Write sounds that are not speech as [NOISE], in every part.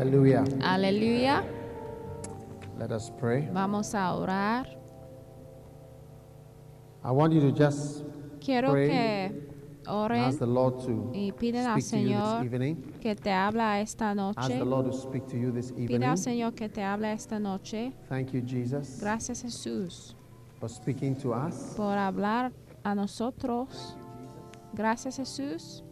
Hallelujah. Aleluya. Let us pray. Vamos a orar. I want you to just Quiero Pray. que oren ask the Lord to y piden al Señor que te habla esta Ask noche. the Lord to speak to you this Pide evening. al Señor que te hable esta noche. Thank you, Jesus, Gracias Jesús for speaking to us. por hablar a nosotros. Gracias Jesús.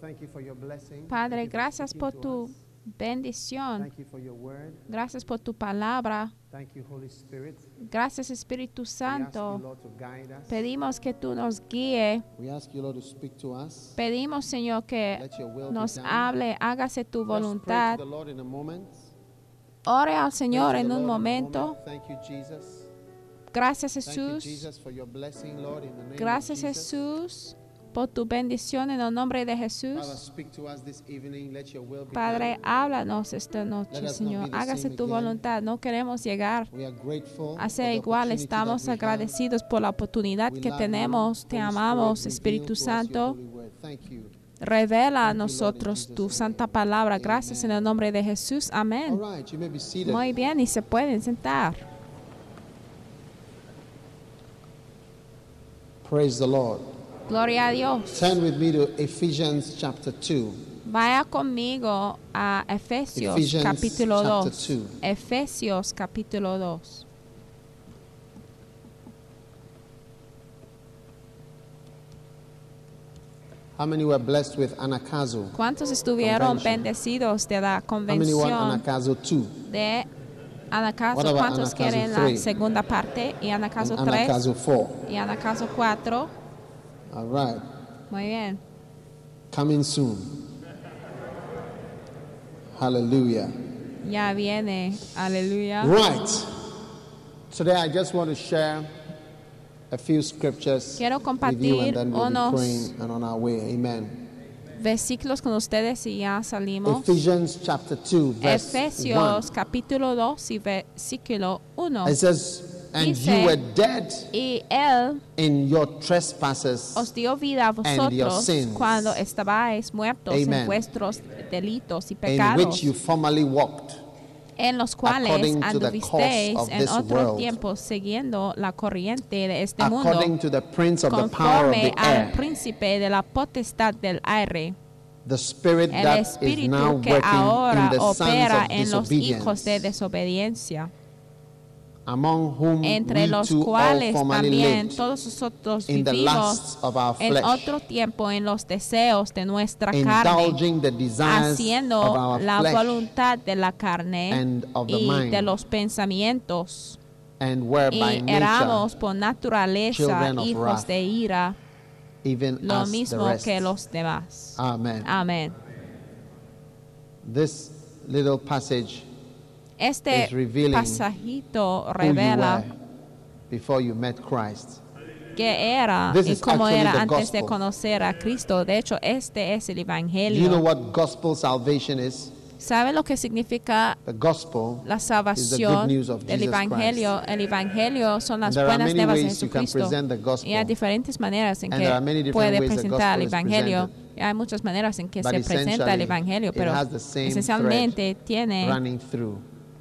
Padre, Thank you for gracias por tu bendición. Thank you for your word. Gracias por tu palabra. Thank you, Holy Spirit. Gracias Espíritu We ask you, Santo. Lord, to guide us. Pedimos que tú nos guíe. We ask you, Lord, to speak to us. Pedimos Señor que Let your will nos be done. hable. Hágase tu voluntad. to the Lord in a moment. Ore al Señor en un momento. moment. Thank you, Jesus. Gracias Thank you, Jesús. Jesus, for your blessing, Lord, in the name Gracias of Jesus. Jesús por tu bendición en el nombre de Jesús. Padre, háblanos esta noche, Señor. Hágase tu voluntad. No queremos llegar a ser igual. Estamos agradecidos por la oportunidad que tenemos. Te amamos. Espíritu Santo. Revela a nosotros tu santa palabra. Gracias en el nombre de Jesús. Amén. Muy bien, y se pueden sentar. Praise the Lord. Gloria a Dios. Turn with me to Ephesians chapter 2. Vaya conmigo a Efesios Ephesians capítulo chapter 2. 2. Efesios capítulo 2. How many were blessed with Anakazo? ¿Cuántos estuvieron Convention. bendecidos de la How many convención Anakazo 2? de about ¿Cuántos quieren la segunda parte? Y 3 Anakazo 4. y Anacaso 4. All right. Muy bien. Coming soon. Hallelujah. Ya viene. Aleluya. Right. Today I just want to share a few scriptures Quiero with you compartir and then we'll unos- be praying and on our way. Amen. Versículos con ustedes y ya salimos. Ephesians chapter 2 verse Efesios capítulo 2 y versículo 1. 1. It says, and Dice- you were dead Y Él in your trespasses os dio vida a and your vosotros sins. cuando estabais muertos en vuestros delitos y in pecados, which you formerly walked en los cuales according to the anduvisteis en this otro world, tiempo siguiendo la corriente de este mundo, to the prince of the power of conforme the al air, príncipe de la potestad del aire, the spirit el that is espíritu now que ahora in the opera of en los hijos de disobedience, desobediencia, among whom entre we los too cuales también lived todos nosotros vivimos en otro tiempo en los deseos de nuestra carne, indulging the desires haciendo la voluntad de la carne y mind, de los pensamientos, and were by y nature éramos por naturaleza hijos wrath, de ira, even lo mismo rest. que los demás. Amen. Amén. This little passage Este pasajito revela before you met Christ. que era This y cómo era antes de conocer a Cristo. De hecho, este es el Evangelio. you know what gospel salvation is? ¿Sabe lo que significa The gospel la salvación del Evangelio. El Evangelio son las buenas nuevas de Jesucristo. Y hay diferentes maneras en And que puede presentar el Evangelio. Y hay muchas maneras en que se presenta el Evangelio, pero esencialmente tiene.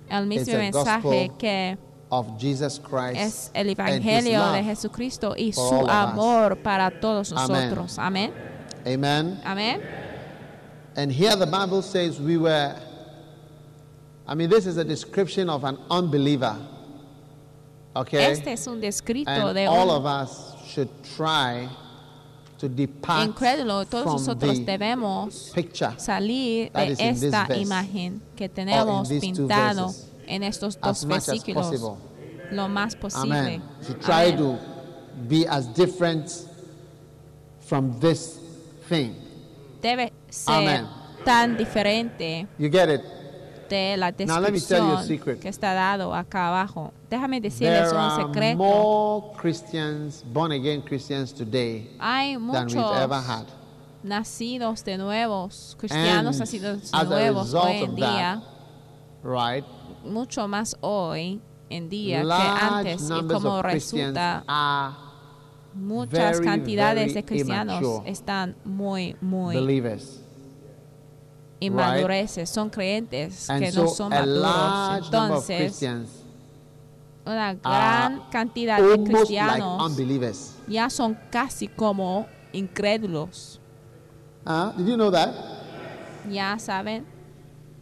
El mismo mensaje que of Jesus Christ es el Evangelio de. Jesucristo y su amor para todos nosotros. Amén. Amen. Amén. And here the Bible says we were, I mean, this is a description of an unbeliever. Okay? Este es un descrito and de all un of us should try to depart incrédulo. Todos from nosotros debemos picture salir de esta imagen que tenemos pintado en estos dos versículos lo más posible. Amen. To try Amén. to be as different from this thing. Debe ser Amen. tan diferente You get it? De la Now let me tell you a descripción secret. que está dado acá abajo. Déjame decirles un secreto. more Christians, born again Christians today Hay muchos had. nacidos de nuevos, cristianos nacidos a nuevos hoy en día, Right? mucho más hoy en día que antes y como resulta muchas very, cantidades de very cristianos immature están muy muy believers. Inmadureces, son creyentes que And no so son maduros. Entonces, una gran cantidad de like cristianos unbelievers. ya son casi como incrédulos. Huh? Did you know that? Ya saben,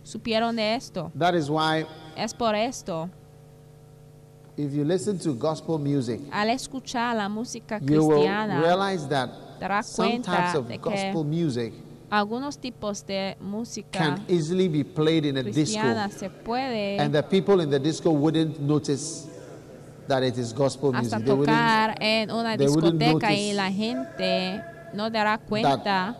supieron de esto. That is why Es por esto, if you listen to gospel music, al escuchar la música you will cristiana, realize that some types of gospel music algunos tipos de música can easily be played in a disco cristiana se puede and the people in the disco wouldn't notice that it is gospel hasta music. They wouldn't, tocar en una they wouldn't discoteca y la gente no dará cuenta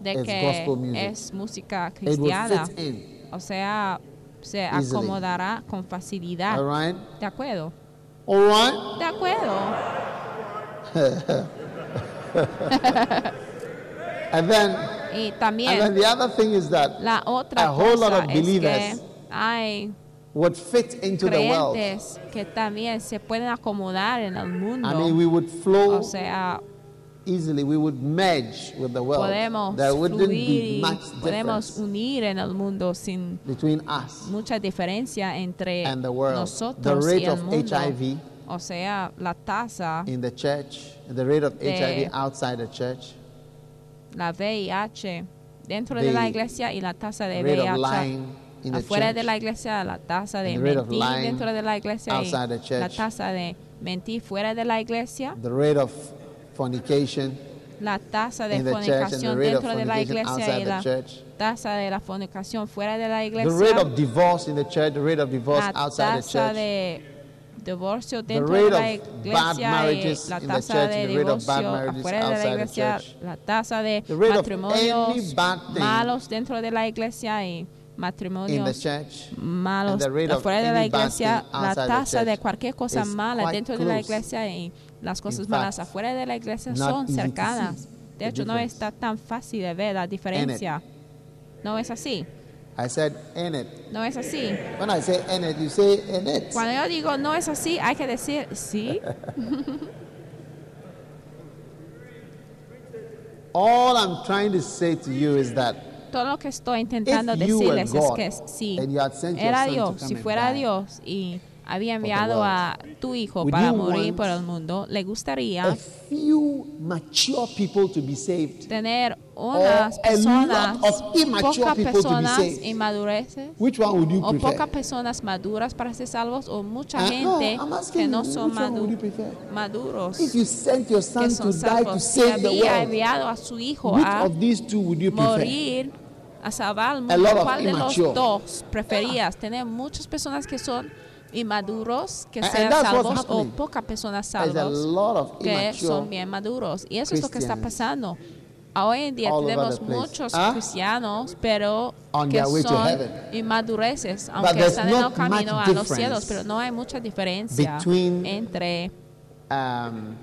de it's que gospel music. es música it would cristiana. fit in. O sea, se Easily. acomodará con facilidad. All right? ¿De acuerdo? All right? De acuerdo. [LAUGHS] And then, Y and then también the other thing is that la otra a whole lot cosa of es que believers hay would fit into the world. que también se pueden acomodar en el mundo. I mean, we would flow o sea, easily. We would merge with the world. podemos There wouldn't be much podemos unir en el mundo sin between us mucha diferencia entre and the world. The nosotros y rate el of mundo. HIV O sea, la tasa, in the church, the rate of HIV outside the church, la VIH dentro The de la iglesia y la tasa de the VIH the afuera de la iglesia, la tasa de the mentir dentro de la iglesia y the la tasa de mentir fuera de la iglesia, the rate of fornication la tasa de the the fornicación dentro de la iglesia y the la tasa de la fornicación fuera de la the iglesia, rate of divorce in the church, the rate of divorce la outside the tasa church, de divorcio dentro de la iglesia marriages la tasa de divorcio afuera de la iglesia, la tasa de matrimonios malos dentro de la iglesia y matrimonios malos afuera de la iglesia, la tasa de cualquier cosa mala dentro de la iglesia y las cosas malas afuera de la iglesia son cercanas. De hecho, no está tan fácil de ver la diferencia. No es así. I said in it. No es así. When I say in it, you say in it. Cuando yo digo no es así, hay que decir sí. [LAUGHS] All I'm trying to say to you is that Todo lo que estoy intentando If decirles es God que sí. Era Dios, si fuera Dios y había enviado a tu hijo would para morir por el mundo, le gustaría tener unas personas, pocas personas you o pocas personas maduras para ser salvos o mucha Uh, no, gente que no son madu- maduros If you sent your son que to son die to salvos. Si había enviado a su hijo which a of these two would you prefer? morir a salvar ¿cuál de los dos preferías? Tener muchas personas que son inmaduros que sean salvos o pocas personas salvos que son bien maduros. Y eso es lo que está pasando. Hoy en día tenemos muchos ¿Ah? cristianos, pero On que son inmadureces, aunque están en el camino a los cielos, pero no hay mucha diferencia between entre um,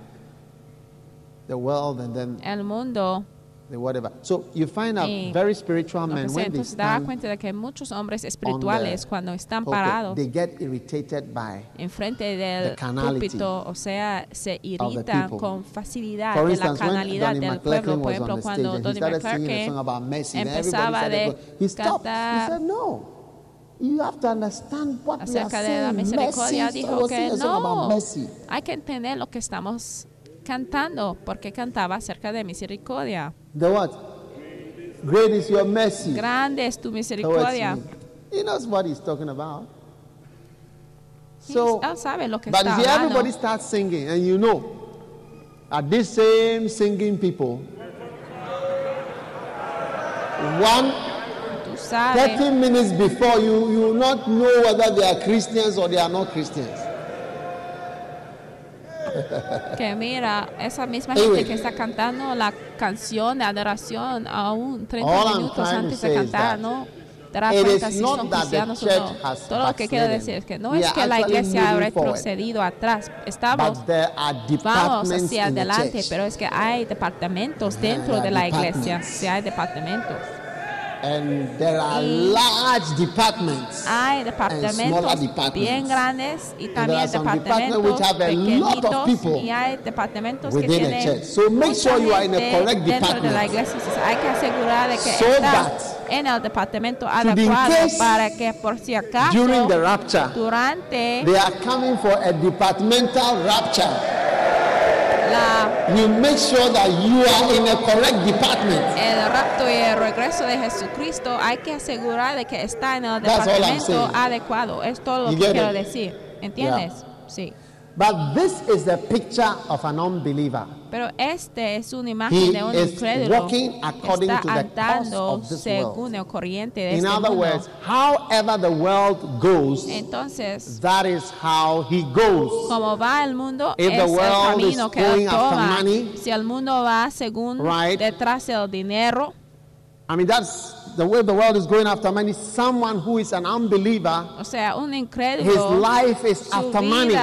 the world and then el mundo the whatever. So you find out Y very spiritual men sea. when they stand cuenta de que muchos hombres espirituales cuando están parados they get irritated by enfrente the del púlpito, o sea, se irritan con facilidad For de la instance, Donnie del pueblo. Por ejemplo, cuando Donnie McClurkin empezaba de cantar. You have to understand what we are acerca de la misericordia, Mercy, dijo que no, hay que entender lo que estamos cantando, porque cantaba acerca de misericordia. The what? Great is your mercy. Grande es tu misericordia. He knows what he's talking about. So, él sabe lo que but está if everybody starts singing, and you know, are these same singing people, one 30 minutes before you, you will not know whether they are Christians or they are not Christians. [LAUGHS] que mira, esa misma gente que está cantando la canción de adoración aún 30 All I'm minutos antes de cantar, ¿no? It cuenta si son cristianos o no. Todo lo que quiero decir es que no es que la iglesia ha retrocedido atrás. Estamos, vamos hacia adelante, pero es que hay departamentos dentro de la iglesia. Sí, hay departamentos. And there are large departments. Hay smaller departamentos departments. bien grandes y there también are some departments departamentos which have a lot of pequeñitos people y hay departamentos que tienen church. So make sure you are in a correct dentro de la department. iglesia. Entonces, hay que asegurar de que So estás that en el departamento adecuado case para que por si acaso During the rapture, durante they are coming for a departmental rapture. La, You make sure that you are in a correct department. el rapto y el regreso de Jesucristo hay que asegurar de que está en el That's departamento adecuado. Es todo lo You que quiero it? decir. ¿Entiendes? Sí. But this is the picture of an unbeliever. Pero este es una imagen He de un is incrédulo walking according está to the course of this según el corriente de In este other mundo. words, however the world goes, Entonces, that is how he goes. como va el mundo, If es the el world camino is que going after toma. money, si el mundo va según right? detrás del dinero, I mean, that's the way the world is going after money. Someone who is an unbeliever, o sea, un his life is after money.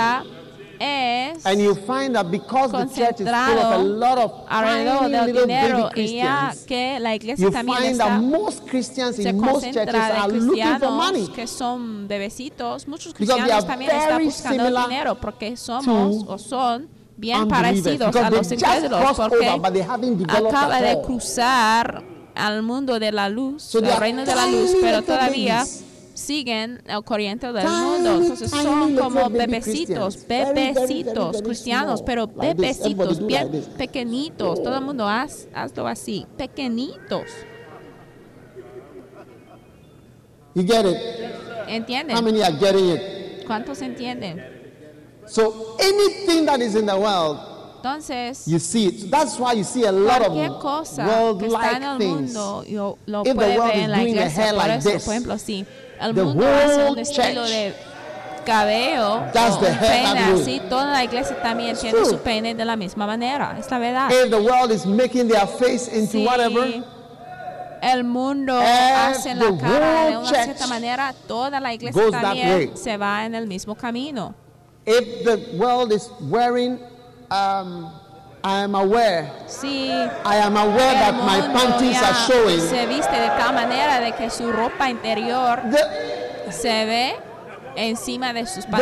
Es And you find that because the church is full of a lot of alrededor del little dinero y ya Christians, que la iglesia you también find that most Christians in most churches are looking for money. que son bebecitos, muchos Because they cristianos también están very buscando dinero porque somos to o son bien parecidos a los incrédulos porque acaba de cruzar al mundo de la luz, So al reino de la luz, pero todavía. Siguen el corriente del mundo. Entonces son como bebecitos, bebecitos cristianos, pero bebecitos, bien pequeñitos. Todo el mundo haz, hazlo así, pequeñitos. You get it? ¿Entienden? How many are getting it? ¿Cuántos entienden? So anything that is in the world, Entonces, you see it. That's why you see a lot of cosa que está en el mundo yo, lo puede ver en la iglesia. Por like eso, por ejemplo, si el the mundo hace un estilo de cabello o the un así, toda la iglesia también It's tiene true. su de la misma manera. Es la verdad. If the world is making their face into whatever, el mundo hace la cara de una cierta manera, toda la iglesia también se va en el mismo camino. if the world is wearing, um, I am aware, Si I am aware that my panties are showing. se viste de tal manera de que su ropa interior The, se ve encima de sus the, all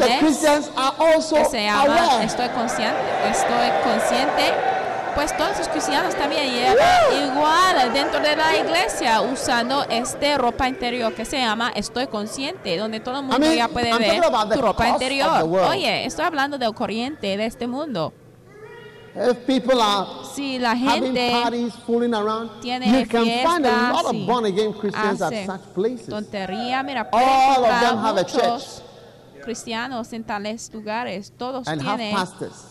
the pantalones. Christians are also que se llama aware. estoy consciente estoy consciente. Pues todos los cristianos también llevan igual dentro de la iglesia usando este ropa interior que se llama estoy consciente donde todo el mundo mean, ya puede I'm ver the tu ropa the interior. oye estoy hablando del corriente de este mundo If people are si la having gente parties, fooling around, tiene you can find a lot of y born again Christians at such places. tontería mira All of them have a muchos cristianos en tales lugares todos And tienen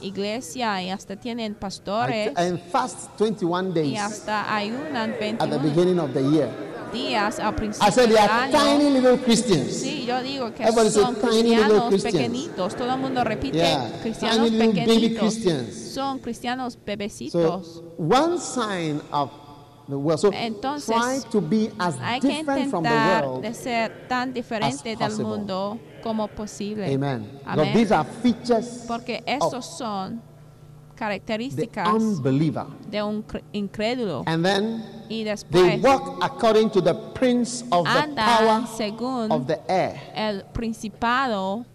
iglesia y hasta tienen pastores and fast 21 y days hasta ayunan at the 21 beginning of the year. Días al I said they del are año. tiny little Christians. Sí, yo digo que Everybody say son tiny little cristianos Christians. pequeñitos. Todo el mundo repite Yeah, cristianos tiny little baby pequeñitos. Christians. Son cristianos bebecitos. So one sign of the world. So Entonces, try to be as Hay que different from the intentar world. ser tan diferente as del possible. mundo como posible. Amen. Because Amén. these are features Porque of estos son the características unbeliever. de un cr- incrédulo. And then Y they después walk according to the prince of the power según of the air, el principado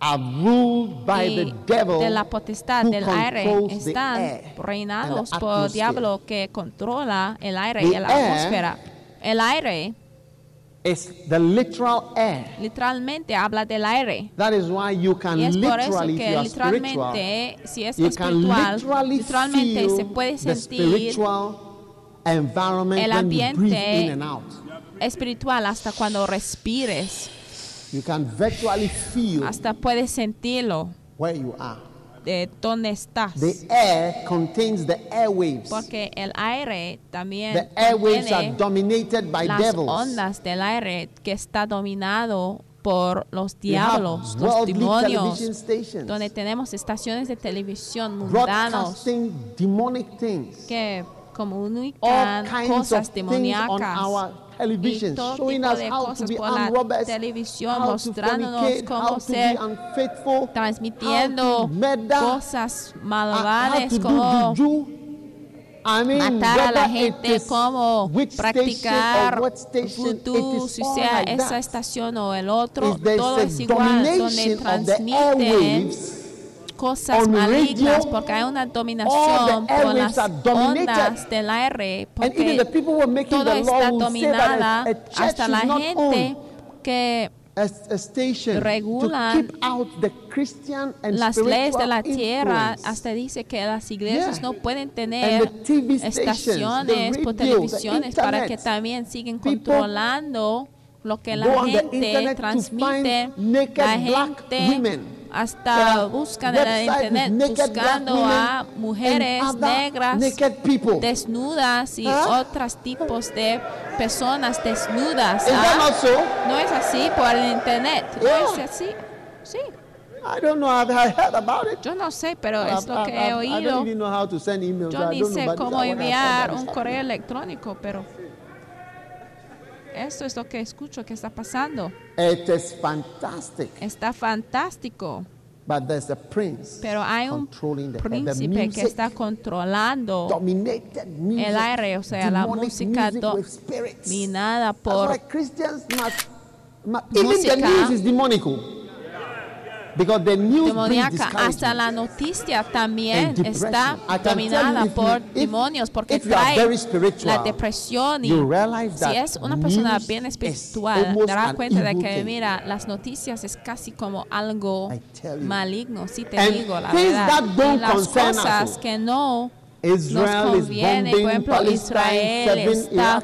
are ruled by y the devil de la potestad who del aire controls the están air reinados and the por el diablo que controla el aire The y la atmósfera. El aire is the literal air. literalmente habla del aire. That is why you can Y es por eso que literalmente, si es espiritual, spiritual you can literally literalmente se puede the sentir spiritual environment el ambiente in and out. espiritual hasta cuando respires, You can virtually feel hasta puedes sentirlo where you are. Dónde estás. The air contains the airwaves. Porque el aire también The airwaves are dominated by las devils. ondas del aire que está dominado por los diablos, los demonios, donde tenemos estaciones de televisión mundanos que comunican kinds of cosas demoníacas y todo tipo de cosas por la televisión mostrándonos cómo ser transmitiendo cosas uh, to como matar a la gente, station practicar is si sea esa estación o el otro, todo es igual, donde transmiten cosas malignas, porque hay una dominación por las ondas del aire, and even the porque todo está dominada. hasta la gente que a, a station regulan to keep out the Christian and las leyes de la tierra. hasta dice que las iglesias no pueden tener estaciones por radio, televisiones para que también siguen controlando lo que la gente transmite. La gente hasta buscan en with internet buscando a mujeres negras desnudas y otros tipos de personas desnudas. ¿ah? No es así por el internet. No Yeah. es así. Sí, I don't know. I've heard about it. yo no sé, pero es lo que he I oído. don't even know how to send emails. Yo ni sé cómo enviar un correo electrónico, pero esto es lo que escucho que está pasando. It is fantastic. Está fantástico, But there's a prince pero hay un controlling the, the príncipe que está controlando music, el aire, o sea, la música dominada That's por why Christians must, must even the música news is demonical. Because the news brings demoníaca. Hasta la noticia también está dominada por demonios porque trae la depresión y si that es una persona bien espiritual dará cuenta de que mira las noticias es casi como algo maligno si te And digo la verdad y las cosas all. que no Israel nos conviene, por ejemplo. Israel está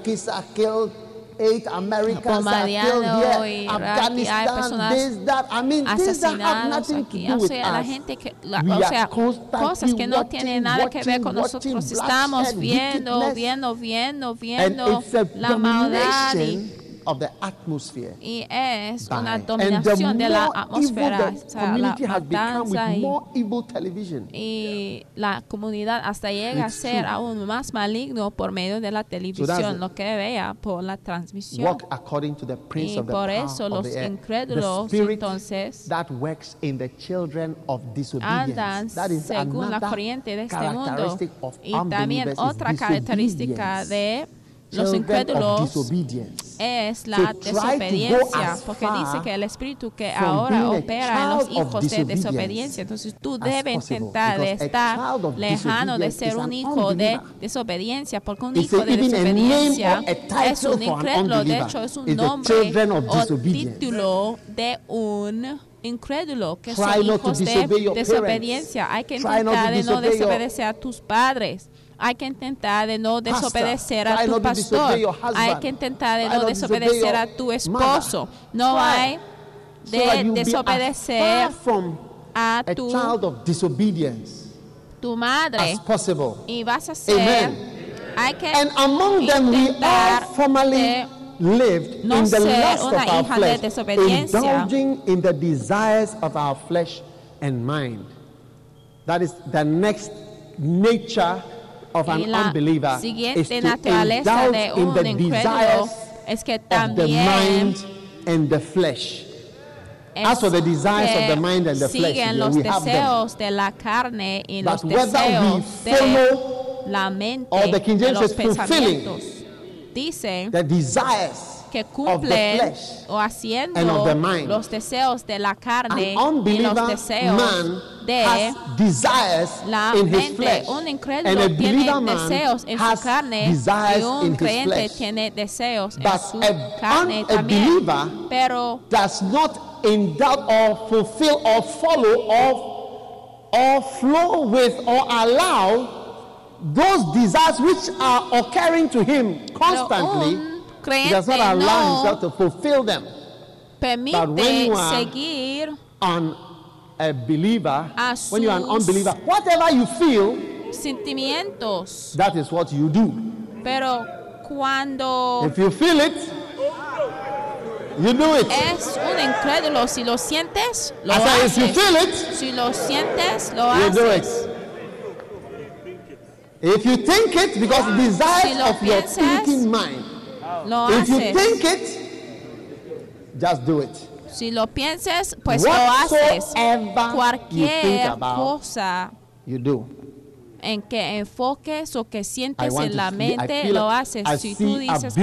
Iraqis are killed. Eight Americans are killed here. Afghanistan, personas this, that. I mean, things that have asesinados nothing aquí. to do O with sea, la us. gente que, la- We o are sea, constantly cosas que no watching, tienen nada que ver con watching, nosotros. watching Estamos viendo, viendo, viendo, viendo la maldad y, of the atmosphere. y es by- una dominación de la atmósfera, o sea, la community has become with matanza y, more evil television. y la comunidad hasta llega a It's ser true. aún más maligno por medio de la televisión, it. lo que vea por la transmisión. Walk according to the prince Y of the por eso los incrédulos, entonces, that works in the children of disobedience. andan That is según la corriente de este mundo. Y también otra característica de los incrédulos es la desobediencia, porque dice que el espíritu que ahora opera en los hijos de desobediencia, entonces tú debes intentar de estar lejano de ser un hijo de desobediencia, porque un hijo de desobediencia es un incrédulo, de hecho es un nombre o título de un incrédulo, que son hijos de desobediencia. Hay que intentar de no desobedecer a tus padres. Hay que intentar de no desobedecer a tu pastor. disobey your husband. Hay que intentar de no desobedecer a tu esposo. No hay de desobedecer a tu, child of disobedience tu madre. Y vas a ser. Hay que And among them we formerly de lived no in the lust of our flesh, indulging in the desires of our flesh and mind. That is the next nature of an la unbeliever is to naturaleza de indulge in the desires es que of the mind and the flesh. As for the desires of the mind and the flesh, yeah, los we have them. de la carne y los But whether we de follow la mente or the King James says fulfilling. Dice the desires que cumplen flesh o haciendo and of the mind. los deseos de la carne y unbeliever los deseos man de la mente. flesh. Un And a incrédulo tiene deseos en su carne y un creyente tiene deseos en su a- carne también. Pero does not indulge or fulfill or follow or, or flow with or allow those desires which are occurring to him constantly. He does not allow himself to fulfill them. But when you are- seguir On a believer, A when you are an unbeliever, whatever you feel, sentimientos. that is what you do. Pero cuando If you feel it, you do it. es un incrédulo, si lo sientes, lo I say, if you haces. feel it, Si lo sientes, lo you do it. If you think it, because ah, desires Si lo of your piensas, thinking mind. Lo If you haces. think it, just do it. Si lo pienses, pues lo haces. Whatsoever you think Cualquier about, cosa you do. En que enfoques o que sientes en la see- mente, lo haces. I Si tú dices que,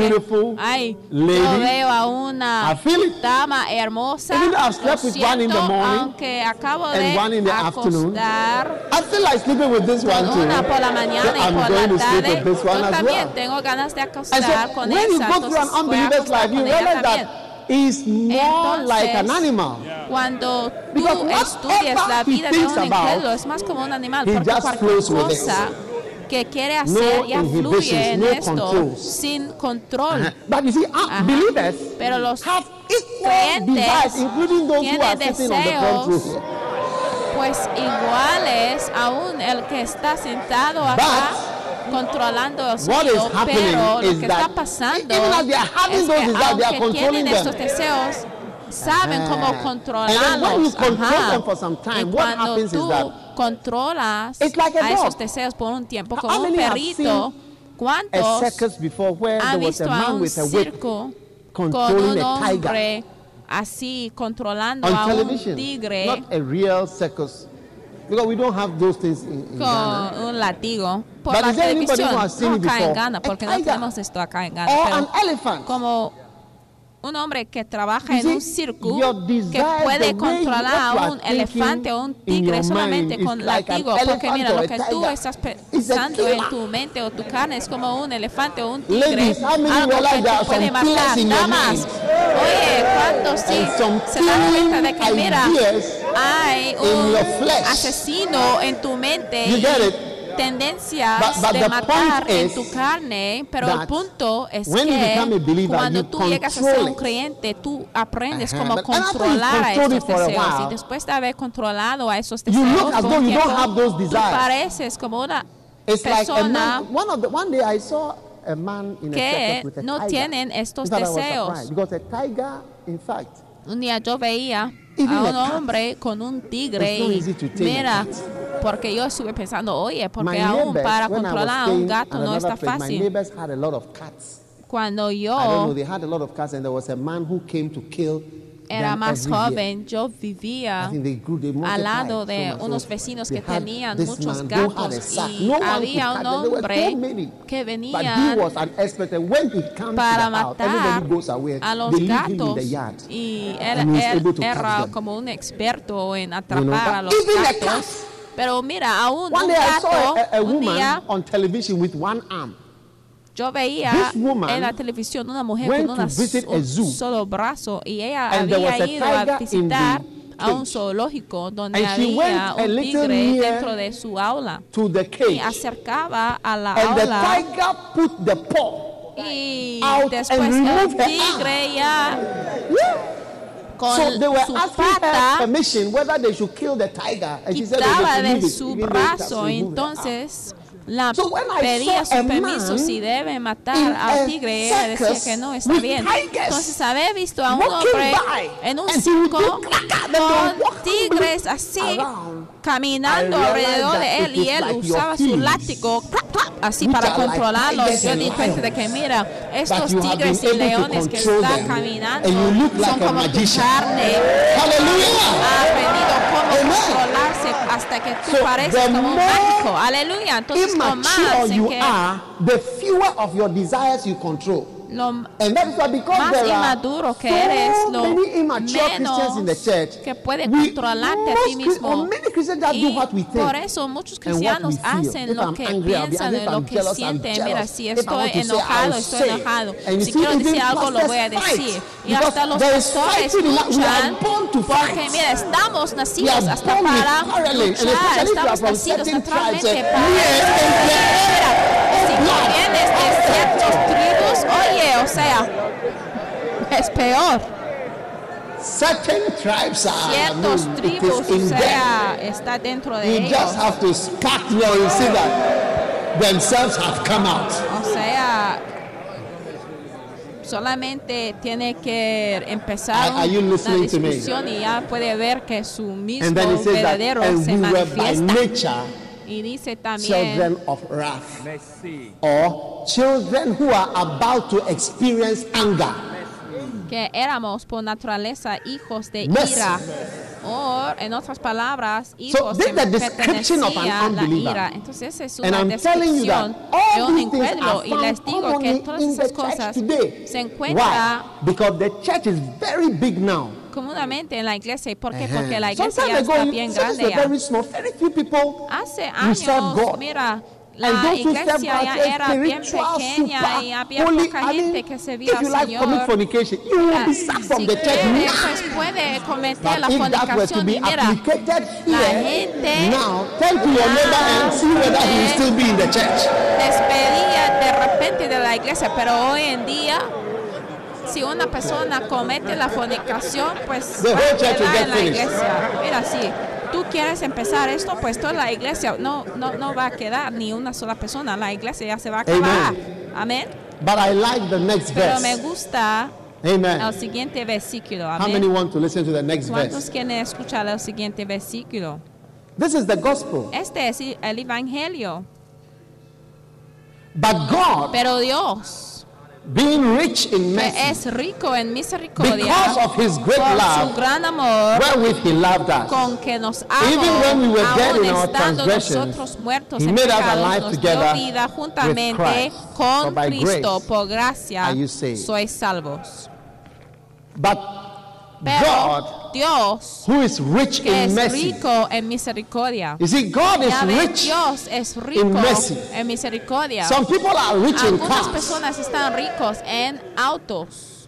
ay, lady. yo veo a una dama hermosa, lo siento, morning aunque acabo de acostar I feel like sleeping with this one too. una por la mañana So y por la tarde. Yo también well. tengo ganas de acostar so con esa, entonces voy a acostar con ella también. He's more like an Entonces, animal. Cuando tú Because estudias la vida de un incrédulo, es más como un animal, porque just cualquier flows with it. cosa que quiere No hacer ya fluye en no esto sin control. But you see, believers Pero los creyentes desires, including those who are tienen deseos. Pues iguales aún el que está sentado acá controlando happening pero lo que está pasando es que aunque tienen estos deseos, saben cómo Ah. Controlarlos. y what cuando happens is tú that controlas a esos deseos por un tiempo como un perrito, ¿cuántos han visto a un circo con un hombre así controlando on a un tigre Not a real circus. Because we don't have those things in, in Ghana. con un latigo por But la televisión, no acá en? Ghana, porque no tenemos esto acá en Ghana, Or an elephant. como un hombre que trabaja en un circo que puede controlar a un elefante o un tigre solamente con latigo, porque mira, lo que tú estás pensando en tu mente o tu carne es como un elefante o un tigre, algo que te puede matar. Damas, oye, ¿cuántos sí se dan cuenta de que mira, hay un asesino en tu mente y? Tendencias But- but de matar en tu carne, pero el punto es que believer, cuando tú llegas a ser un creyente, tú aprendes Ajá, cómo but you controlar a a deseos while, y después de haber controlado a esos deseos look as por though un you don't tiempo, have those tú pareces como una It's like persona man. One of the one day I saw a man in a que circus with a no tiger. tienen estos deseos. because a tiger, in fact, Un día yo veía Even a un hombre con un tigre y mira. Porque yo estuve pensando, oye, porque aún para controlar a un gato at no está fácil. Cuando yo they had a lot of cats, and there was a man who came to kill era más joven, yo vivía al lado de unos vecinos que tenían muchos gatos y había un hombre que venía para matar a los gatos y él, él era them. como un experto en atrapar a los gatos. Pero mira, aún un day I saw gato, a, a un woman día on television with one arm. yo veía en la televisión una mujer con una un zoo. solo brazo y ella había ido a visitar a un zoológico donde había un tigre dentro de su aula To the y acercaba a la And the aula tiger put the paw. y después el tigre ya con So they were su pata permission whether they should kill the tiger. And she said they de su it brazo entonces la So pedía su permiso si debe matar al tigre ella decía que no está bien entonces había visto a un hombre en un circo con tigres así. Caminando alrededor de él y él like usaba su látigo clap, clap, así para are like yo di cuenta de que mira estos tigres y leones que están caminando son like a como tu carne ha aprendido cómo Amen. controlarse hasta que tú So, pareces como un mágico. Aleluya. Entonces, con más you que are, the fewer of your desires you control. Lo más inmaduro que eres, lo menos church, que puede controlarte a ti mismo. Y por eso muchos cristianos hacen lo que piensan, If lo que sienten. Mira, si estoy enojado, estoy enojado. Si quiero decir algo, lo voy a decir. Y hasta los pastores luchan porque, mira, estamos nacidos hasta para luchar. Estamos nacidos naturalmente eh, para Mira, si vienes de ciertos tribus, o sea, es peor. certain tribes are Ciertos I mean, tribus, o sea, está dentro de You ellos. just have to well. You see that themselves have come out. O sea, solamente tiene que empezar Are- are you una listening to me? discusión y ya puede ver que su mismo And and se manifiesta. Nature Y dice también children of wrath, or children who are about to experience anger. que éramos por naturaleza hijos de Mercy. ira. O, en otras palabras, hijos this que is the description of an la unbeliever. ira. Entonces, esa es And una I'm telling you that descripción all un these things incrédulo. are Y les found digo que commonly todas in the esas church cosas today. se encuentran Why? Because the church is very big now. Comúnmente en la iglesia. ¿Y por qué? Porque la iglesia ya está bien grande ya. very small. Very few people Hace años, God. mira, la iglesia ya era bien pequeña y había holy. poca gente que servía al Señor. fornication, you will Mira, be sacked from si the church quiere, pues puede cometer But la fornicación y mira, la gente now, turn to your neighbor and see whether he will still be in the church. despedía de repente de la iglesia, pero hoy en día si una persona comete la fornicación, pues en la iglesia. Mira, si tú quieres empezar esto, pues toda la iglesia no, no, no va a quedar ni una sola persona. La iglesia ya se va a acabar. Amén. But I like the next Pero me verse. gusta el Amen. siguiente versículo. How many want to listen to the next ¿Cuántos verse? quieren escuchar el siguiente versículo? This is the gospel. Este es el evangelio. But God, Pero Dios, being rich in que mercy, es rico en misericordia, because of his great por su love, gran amor, wherewith he loved us, con que nos amó, Even when we were dead in our transgressions, muertos he en made us pecados, alive nos together dio vida with juntamente Christ. con Cristo, grace por gracia, are you saved. sois salvos. but Pero God, Dios, who is rich que in es mercy, rico en misericordia, you see, God is rich. Dios es rico mercy. en misericordia. Some people are rich in Algunas cars. personas están ricos en autos.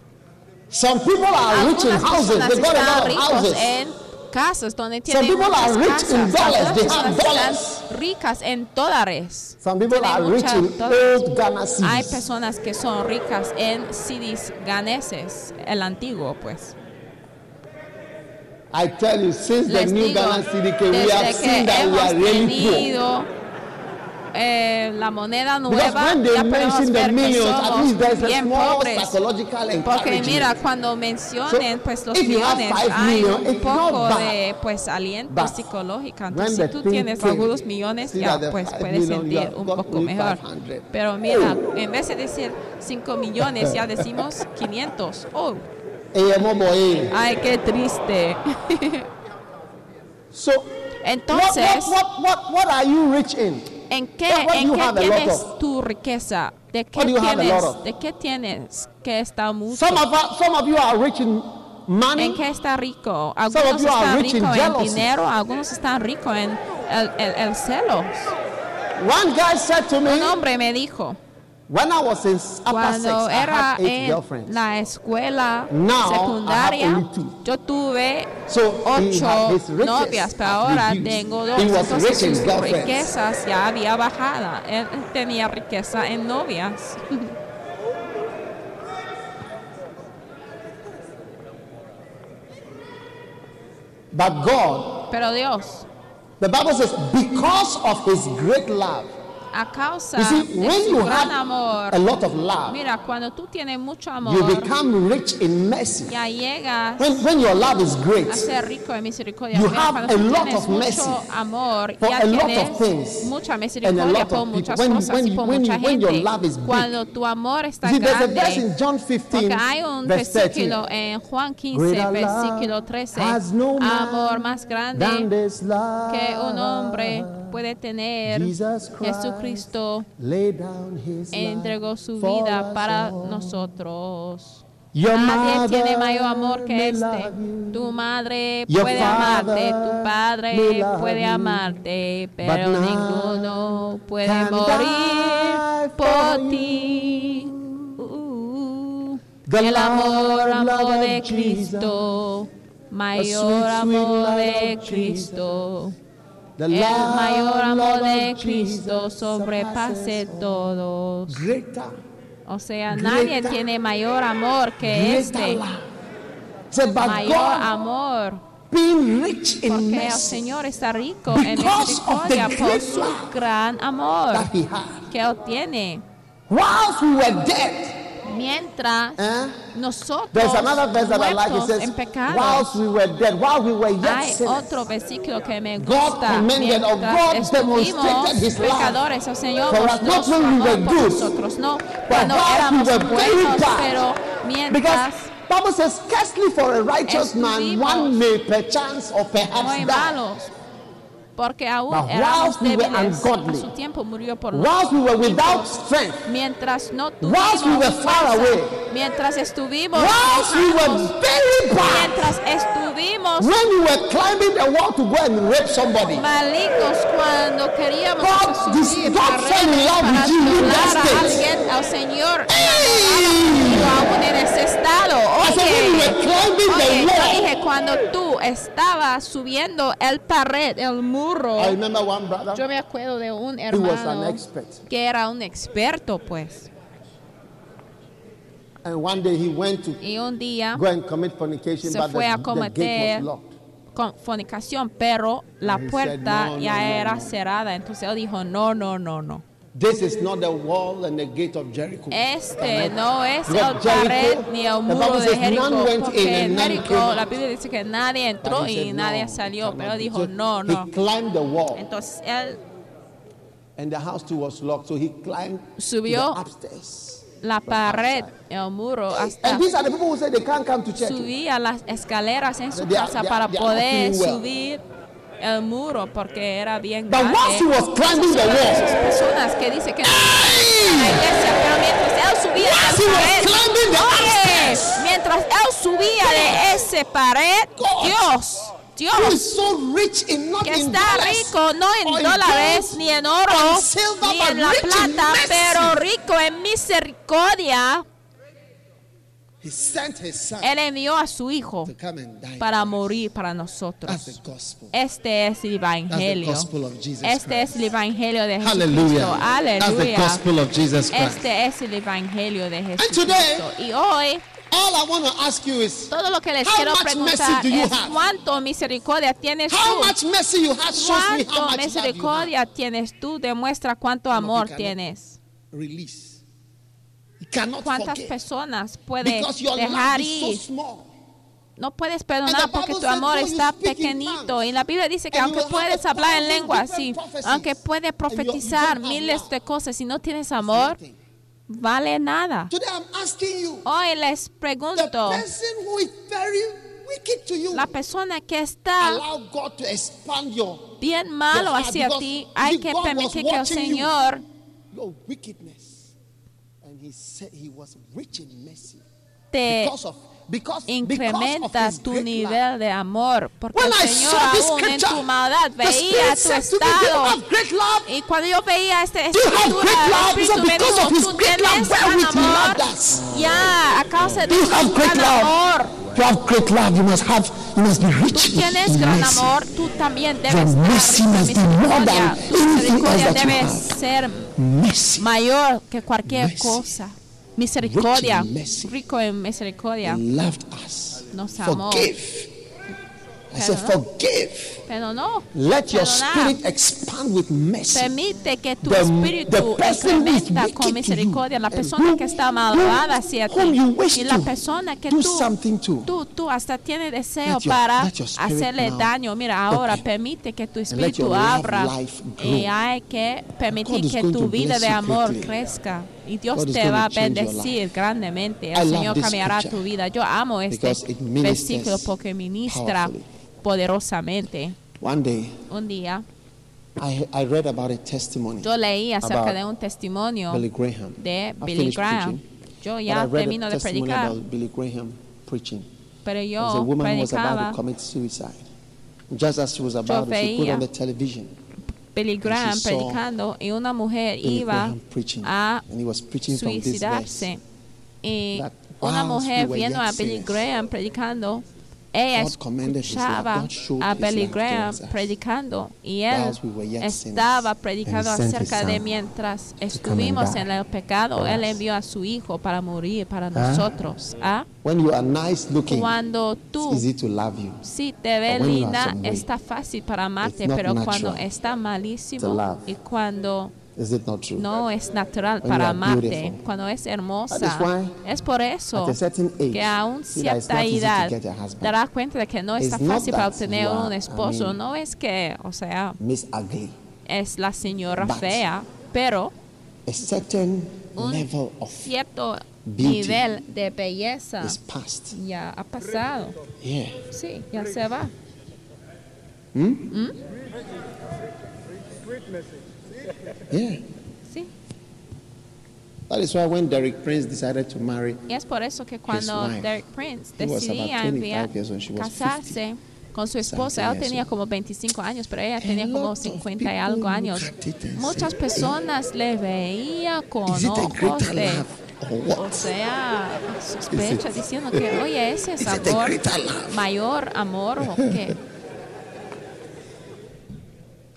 Some people are rich in Algunas houses. They got a están lot of houses. en casas donde Some tienen people muchas are rich in dollars. Algunas They have dollars. ricas en dólares. Some people are rich in old Ghana Hay personas que son ricas en CDs ganeses, el antiguo, pues. I tell you, since the Les new digo, Ghana came, we have seen that we are really poor. eh, la moneda nueva, when they ya podemos the ver que millions, at somos least bien pobres. Porque mira, cuando mencionen So, pues los millones, hay million, un poco de pues aliento But psicológico. Entonces, the si tú tienes algunos millones, ya the pues puedes sentir un poco mejor. 500. Pero mira, en vez de decir 5 millones, ya decimos [LAUGHS] 500. Oh. Ay, qué triste. So, what, Entonces, what, what, what, are you rich in? ¿En qué, en qué tienes tu riqueza? ¿De qué tienes? ¿De qué tienes que está mucho? Some of, us, some of you are rich in money. ¿En qué está rico? Algunos están ricos en jealousy. dinero, algunos están ricos en el, el, el celos. One guy said to me, Un hombre me dijo, when I was in upper six, cuando I era had eight en girlfriends. la escuela Now, I have secundaria, only two. yo tuve So ocho novias, pero ahora tengo dos. Entonces sus riquezas ya había bajado. Él tenía riqueza en novias. But God, Pero Dios, the Bible says, because of his great love, a causa You see, de when su you gran have amor, a lot of love, mira, cuando tú tienes mucho amor, you become rich in mercy. ya llegas When, when your love is great, a ser rico en misericordia. You Mira, have cuando a tú lot tienes of mucho mercy amor, for ya a lot of things mucha and a misericordia lot por of muchas people. When- cosas when y you- por when you- mucha when your gente. love is big. Cuando tu amor está you see, there's a verse grande, in John 15, porque hay un verse 13. versículo en Juan 15, Greater versículo love 13, has no man amor más than grande this love que un hombre puede tener. Jesus Christ Jesucristo his entregó life su for vida para nosotros. Nadie tiene mayor amor que este. Tu madre Your puede amarte, tu padre love puede you, amarte, pero ninguno puede can morir die por for ti. Uh, el amor, amor de Cristo, mayor amor de Cristo. The El mayor amor de Cristo sobrepase. Greater, O sea, nadie tiene mayor amor que este. Mayor amor. being rich in Porque el Señor está rico en Because misericordia por su gran amor que Él tiene. whilst we were dead, Mientras eh? nosotros There's another verse that I like. It says, en pecado, whilst we were dead, while we were yet hay sinners, otro versículo que me God gusta. commended or God demonstrated His love pecadores, el Señor for us, not when we were good, nosotros, no we were buenos, bad. pero because mientras Bible says, scarcely for a righteous man one may perchance or perhaps die. Porque aún éramos we débiles, a su tiempo murió por we nosotros. strength, mientras no we tuvimos were far fuerza, away, mientras estuvimos we lejanos, very bad, mientras estuvimos when we were climbing the wall to go and rape somebody, malignos cuando queríamos subir para violar a alguien, al Señor aún en ese estado. We Oye, oye, dije cuando tú estabas subiendo el pared, el muro. I remember one brother, Yo me acuerdo de un he was an hermano expert. que era un experto, pues. And one day he went to Y un día go and commit fornication, se but fue a the, cometer con fornicación, pero la And puerta said, "No, ya no, era no." cerrada. Entonces él dijo, no, no, no, no. This is not the wall and the gate of Jericho. Este no es el pared ni el muro de Jericó, porque en Jericó la. Biblia dice que nadie entró y nadie "No, salió, pero be." dijo, no, no. He climbed the wall, Entonces él and the house too was locked, so he climbed to Subió la pared, el muro, hasta subía las escaleras en su casa para poder subir el muro porque era bien But grande. was climbing the wall, personas que dicen que no Hey! a la iglesia, pero mientras él subía de was pared, oye, mientras él subía de ese pared. Dios, who Dios, is so rich in not que in está dollars, rico no en dólares ni en or oro ni en la plata, pero rico en misericordia, He sent his son él envió a su hijo to come and die. para morir para nosotros. Este es el evangelio. Jesus Este es el evangelio de. Jesucristo. Aleluya. Este es el evangelio de today- Jesucristo. Y hoy All I want to ask you is todo lo que les quiero preguntar es cuánto misericordia tienes tú. Cuánto misericordia tienes tú demuestra cuánto amor tienes. Release. Cuántas personas your dejar ir. No puedes perdonar porque tu amor está pequeñito. Y la Biblia dice que aunque puedes hablar en different sí, aunque puedes profetizar miles de cosas, si no tienes amor, vale nada. Hoy les pregunto, la persona que está bien malo hacia ti, hay que permitir que el Señor he said he was rich in mercy. te Because of, because, because incrementa of his tu great nivel love. de amor, porque When el I Señor aún en tu maldad veía tu said to me, "Do you estado. have great love? Y cuando yo veía have escritura, el? Espíritu me dijo, tú tienes gran amor, ya, a causa de tu gran amor, To have great love, you must have, you must be tú rich in, tienes gran amor, tú también Your debes mercy estar must be more than misericordia. Tu anything else misericordia that you debe have. Mercy. mayor que cualquier Mercy. cosa. Misericordia, rico en misericordia. Loved us. Nos amó. Forgive. I said, Perdonó. forgive. Pero no, Let your spirit expand with mercy. permite que tu The- espíritu the person who is incrementa con misericordia. La persona que está malvada hacia ti you wish y la persona que tú, something to. tú, tú hasta tienes deseo para hacerle daño. Mira, ahora permite que tu espíritu abra y hay que permitir que tu to vida de you amor crezca y Dios te va a bendecir grandemente. El Señor cambiará tu vida. Yo amo este versículo porque ministra. Poderosamente. One day, Un día I, I read about a testimony. Yo leí acerca de un testimonio Billy Graham. de Billy Graham. Yo ya termino a de predicar, about Billy Graham preaching. pero was a yo woman who was about predicaba to commit suicide. Just as she was about to, she put on the television. Billy Graham predicando y una mujer Billy iba a and he was preaching from this verse. suicidarse. Y that una mujer viendo a Billy Graham predicando, ella escuchaba a Billy Graham predicando y él estaba predicando acerca de mientras estuvimos en el pecado, él envió a su hijo para morir para Ah. nosotros. ¿ah? Cuando tú. Sí, te ve But when you are linda, está fácil para amarte, pero cuando está malísimo y cuando Is it not true? no es natural When para amarte, beautiful. cuando es That hermosa, is why es por eso At a certain age, que a un see that it's cierta edad darás cuenta de que no está fácil para that obtener un I esposo. mean, No es que, o sea, Miss Ugly. es la señora fea, pero A certain un level of cierto beauty nivel de belleza is past. ya ha pasado. Yeah. Sí, ya se va. Yeah. Sí. That is why when Derek Prince decided to marry, Y es por eso que cuando wife. Derek Prince decidía 25 enviar, years old, she was casarse con su esposa, él tenía como 25 años, pero ella tenía como lot of 50 y algo años. Muchas personas le veían con ojos de, o sea, sospecha diciendo que, oye, ese es amor, mayor amor o qué.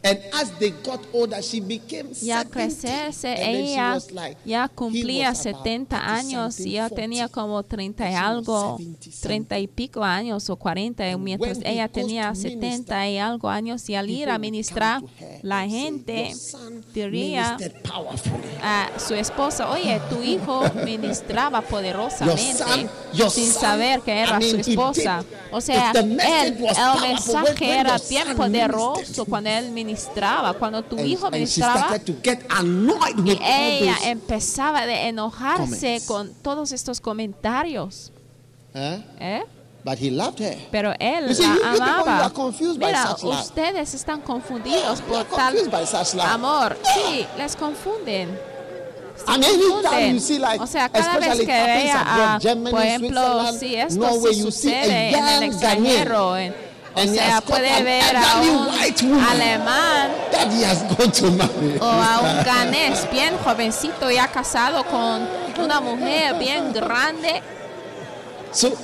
And as they got older, she became Y al 70. crecerse, ella like, ya cumplía was about 70 años 30 y something, tenía 40. como 30 y algo, 70 30 y pico años o 40, And mientras ella tenía to 70 y algo años y al ir a ministrar, la gente "Your son diría ministered powerfully." a su esposa, oye, tu hijo [LAUGHS] ministraba poderosamente sin saber que era su esposa. O sea, él, el mensaje era bien poderoso cuando él ministraba, cuando tu And- hijo and ministraba. started to get annoyed Y all ella those, empezaba de enojarse comments. con todos estos comentarios. ¿eh? But he loved her. Pero él see, you la you amaba. Mira, ustedes están confundidos por tal amor. Sí, les confunden. Se And anytime confunden. you see like, o sea, cada vez que vea, abroad, a, Germany, por ejemplo, si esto Norway, a sucede en el extranjero, en- and he sea, puede ver a un alemán that he has gone to marry. o a un ganés bien jovencito ya casado con una mujer bien grande. So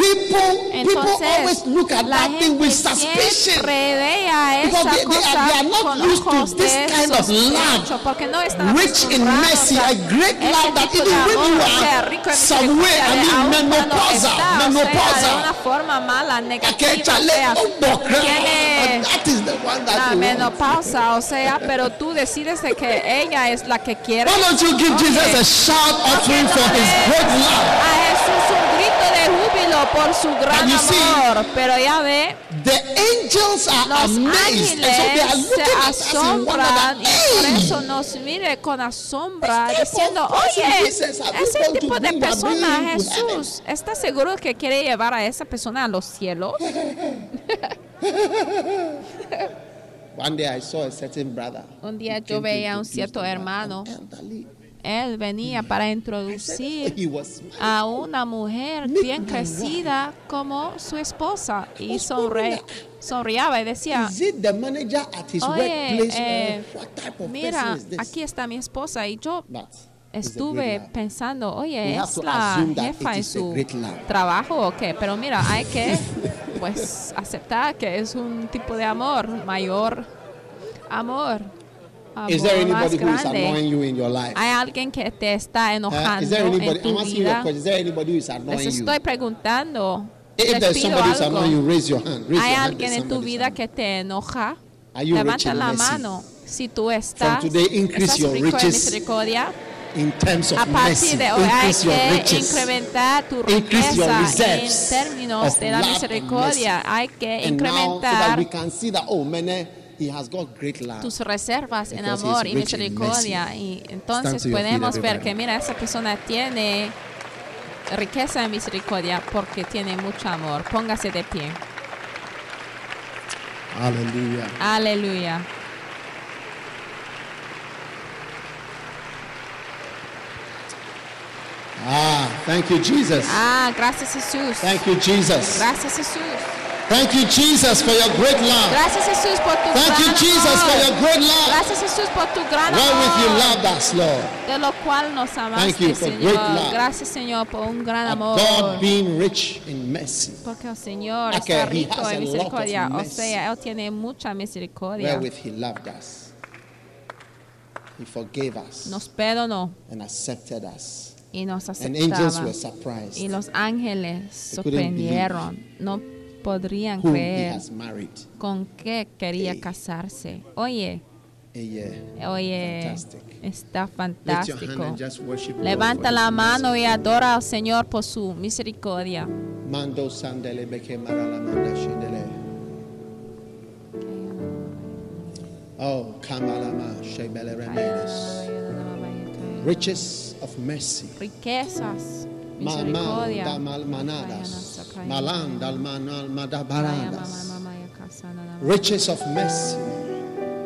people, people always look at la that thing with suspicion. ve a Because esa they- they are- cosa they are not con used to ojos this kind of love. no Rich in mercy, a great love that even when you are somewhere, I mean, menopausal, menopausal. that is the one that la menopausa, o sea, pero tú decides de que ella es la que quiere. Why don't you give Okay. Jesus a shout offering for his great love? A Jesús un de júbilo por su gran you see, amor, pero ya ve, The angels are los amazed, so ángeles looking se asombran y por eso nos mire con asombra type diciendo, oye, ese tipo de persona, Jesús, ¿está seguro que quiere llevar a esa persona a los cielos? [LAUGHS] One day I saw a certain brother. Un día yo veía a un cierto hermano. Él venía para I said, introducir a una mujer bien crecida como su esposa y sonre, sonriaba y decía, Is it the manager at his Oye, workplace eh, mira, aquí está mi esposa y yo estuve pensando, oye, es la jefa en su trabajo o qué, pero mira, hay que [LAUGHS] pues aceptar que es un tipo de amor, mayor amor, Is there anybody who is annoying you in your life? Hay alguien que te está enojando Is there en tu I'm asking you a vida. question. Is there anybody who is Les annoying you? estoy preguntando. If les there's pido somebody who's annoying you, raise your hand. Raise ¿Hay your hand alguien en tu vida que te enoja? Are you Levanta la mano. Si tú estás, today, increase your riches. misericordia, In terms of a partir de hoy hay que incrementar tu riqueza en términos de la misericordia. Hay que incrementar He has got great love. tus reservas en amor y misericordia. Y entonces podemos ver que, mira, esa persona tiene riqueza en misericordia porque tiene mucho amor. Póngase de pie. Aleluya. Aleluya. Ah, thank you, Jesus. Ah, gracias Jesús. Thank you, Jesus. Gracias Jesús. Thank you, Jesus, for your great love. Gracias Jesús por tu Thank you, gran Jesus, for amor. your great love. Gracias Jesús por tu gran Wherewith you amor. loved us, Lord. De lo cual nos amaste, you for Señor. great love. Gracias Señor por un gran Our amor. God being rich in mercy, Porque el Señor Okay, está rico a en misericordia. O sea, Él tiene mucha misericordia. wherewith He loved us. He forgave us Nos perdonó and accepted us. y nos And angels aceptaba. were surprised Y los ángeles sorprendieron. No podrían creer con qué quería Hey. casarse. Oye, oye, está fantástico. Levanta la mano y adora al Señor por su misericordia. Oh. Riches of mercy. Riquezas, misericordia. da malmanadas. Malan dal manal madabaradas. Riches of mercy.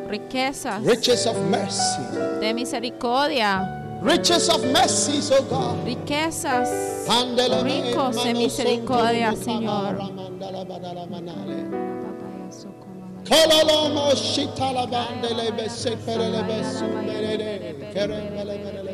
Riquezas Riches of mercy. de misericordia. Riches of mercy, oh God. Riquezas Handele me, ricos de mano misericordia, sondo Señor. ramandala badala manale. Kololomo shitala bandele bese perele besu berede. Kerembele berele berede.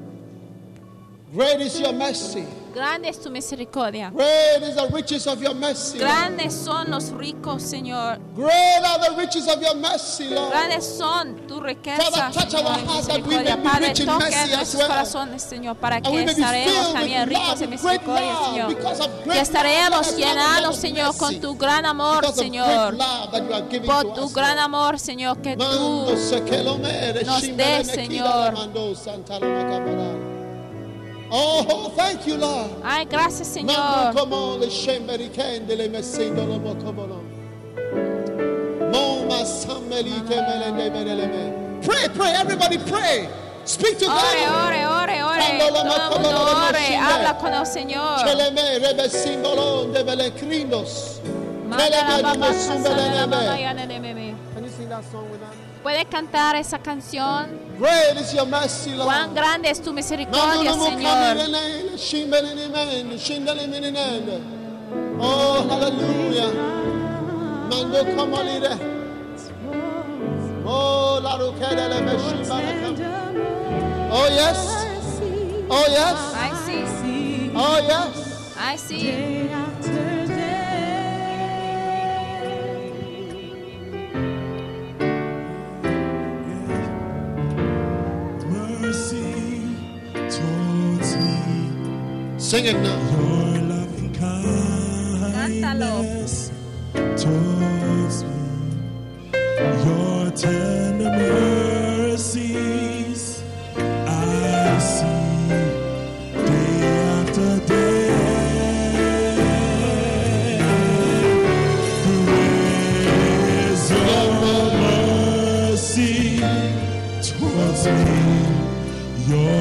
Great is your mercy. Grande es tu misericordia. Great is the riches of your mercy. Grandes son los ricos, Señor. Great are the riches of your mercy, Lord. Grandes son tu riqueza, Father, touch Señor, our hearts that we may be Padre, rich in mercy as well. corazones, Señor, para que estaremos también ricos en misericordia, Señor. Que estaremos llenados, Señor, con tu gran amor, Señor. Por tu gran amor, Señor, que tú nos des, Señor. Oh, thank you, Lord. Ay, gracias, Señor. Pray, pray, everybody pray. Speak to Ore, God. ore, ore, ore. Todo mundo ore. Habla con el Señor. Cheleme rebe de bele. Can you sing that song with us? ¿Puedes cantar esa canción? Great is your mercy, Lord. Cuán grande es tu misericordia, Señor. kamirene, shimbele ni men, shindele. Oh, hallelujah. Mando kamalire. Oh, la me shimbele. Oh, yes. Oh, yes. Ay, sí. Oh, yes. Ay, sí. Sing it now. Your loving kindness towards me. Your tender mercies I see day after day. Is your mercy towards me. Your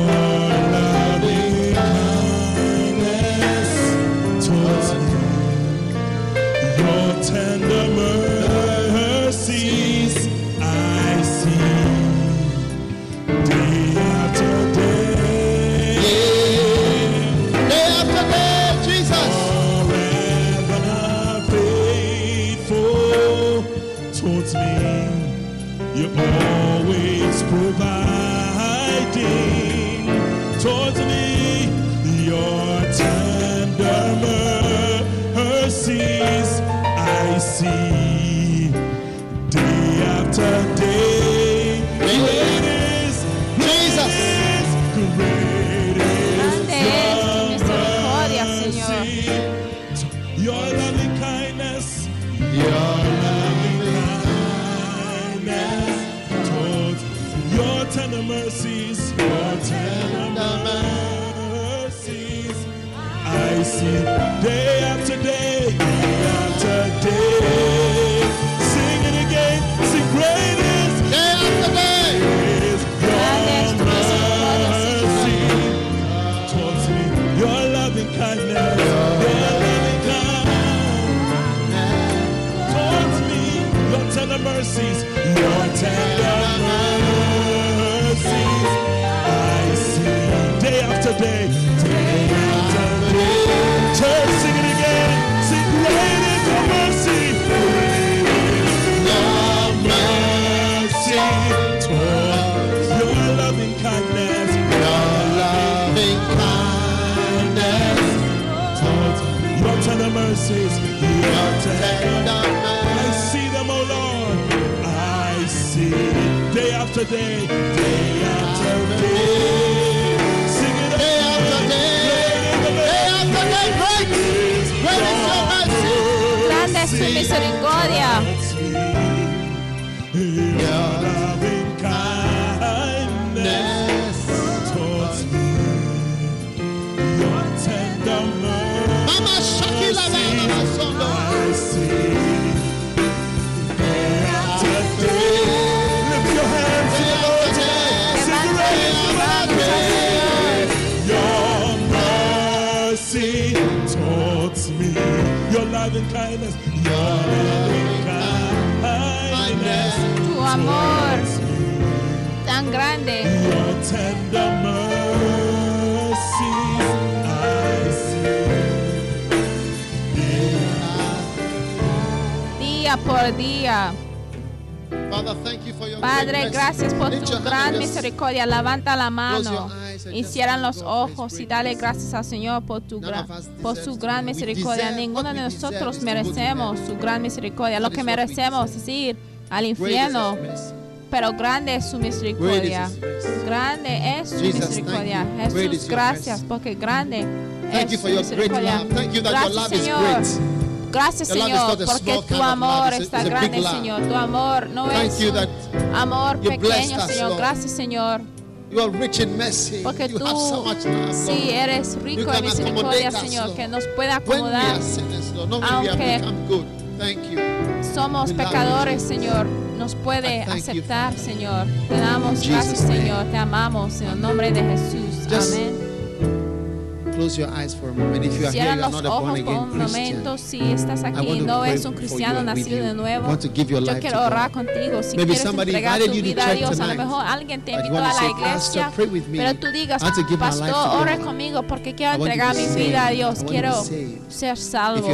Your [LAUGHS] misericordia. Levanta la mano y cierran los ojos y dale gracias al Señor por tu gran, por su gran misericordia. Ninguno de nosotros merecemos su gran misericordia. Lo que merecemos es ir al infierno, pero grande es su misericordia. Grande es su misericordia. Jesús, gracias porque grande es su misericordia. Gracias, Señor. Gracias, Señor, porque tu amor está grande. Señor. Tu amor no es amor you pequeño, us, Señor. Lord. Gracias, Señor, You are rich in mercy. porque you tú have so much love, sí eres rico en misericordia, us, Señor, Lord. que nos we acomodar. sinners, Aunque- have become good. Thank you. Somos We pecadores. Señor. Nos puede aceptar. Señor. Te damos gracias. Señor. Te amamos en el nombre de Jesús. Just Amén. Close your eyes for a moment. If you are here, you are not a born again un momento. Si estás aquí no eres un cristiano nacido de nuevo, yo life quiero to orar God. contigo. Si Maybe quieres somebody entregar tu invited you to vida a church Dios, a lo mejor alguien te invitó a la iglesia, "Pastor, pray with me. pero tú digas, pastor, God. conmigo porque quiero entregar mi vida a Dios. Quiero ser salvo.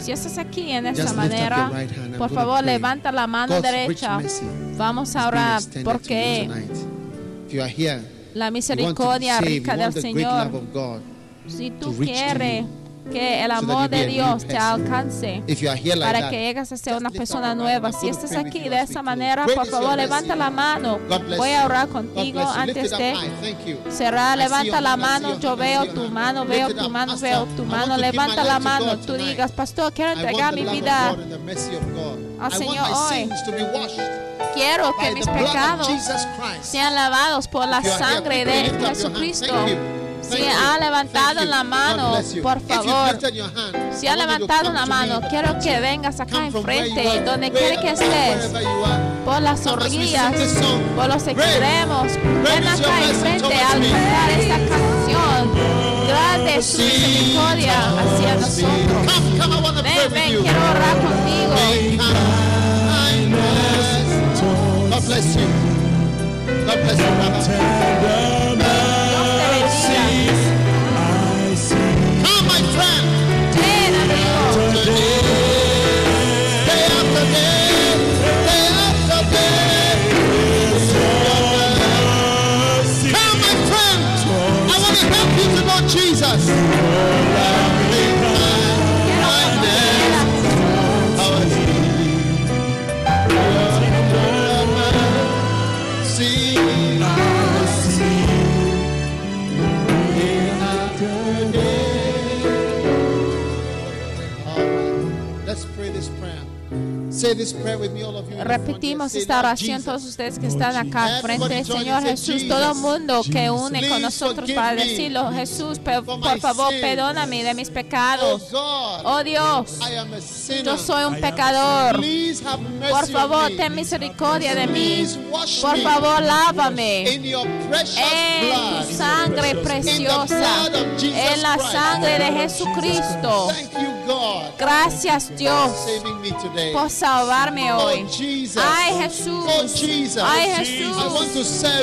Si estás aquí en esa manera, por favor levanta la mano derecha. Vamos a orar porque tonight. If you are here, la misericordia rica del want the great Señor love of God. Si tú quieres que el amor de Dios te alcance para que llegues a ser una persona nueva, si estás aquí de esa manera, por favor levanta la mano. Voy a orar contigo antes de cerrar. Levanta la mano. Yo veo tu mano, veo tu mano, veo tu mano. Levanta la mano. Tú digas, pastor, quiero entregar mi vida al Señor hoy. Quiero que mis pecados sean lavados por la sangre de. Jesucristo. Thank you. Si ha levantado la mano, por favor, Si ha levantado me, mano, quiero que vengas acá enfrente, donde quiera que estés, por las orillas, por los extremos. Ven acá enfrente al cantar esta canción. Grande es su misericordia hacia nosotros. Ven, ven, quiero orar contigo. God bless you. God bless you, brother. Repetimos esta oración todos ustedes que están acá al frente join Señor Jesús, todo el mundo que une con nosotros para decirlo, Jesús, por favor, perdóname de mis Oh pecados. God, Oh Dios, yo soy un pecador. Por favor, ten misericordia de mí. Por favor, lávame. en tu sangre preciosa, en la sangre de Jesucristo. Thank you, God, Gracias Dios por salvarme hoy. Oh Jesus. Ay Oh Jesús, Jesus. ay Jesús,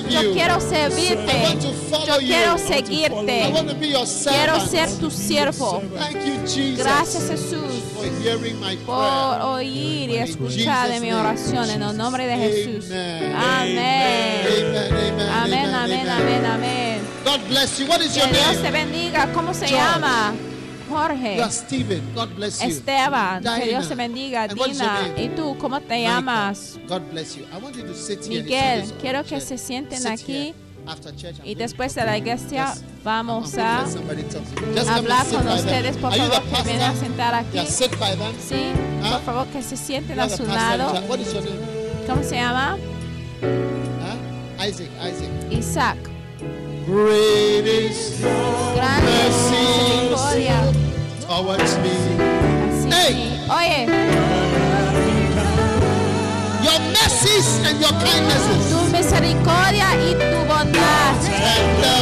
yo quiero servirte, yo quiero seguirte, quiero ser tu siervo. Gracias Jesús. Por oír y escuchar de mi oración en el nombre de Jesús. Amén. Amén, amén, amén, amén. Que Dios te bendiga. ¿Cómo se George. Llama? You are Jorge. God bless you. Esteban, que Dios te bendiga, And Dina. ¿Y tú cómo te Michael. llamas? God bless you. I want you to sit here. Miguel, quiero que se sienten Sit aquí. After church, y después de la iglesia vamos a hablar con ustedes. Por favor, que vienen a sentar aquí. Sí, por favor, que se sienten a su lado. ¿Cómo se llama? Isaac. Isaac. Great is your mercy towards me. Hey. Oye, Your mercies and your kindnesses. tu misericordia y tu bondad. And the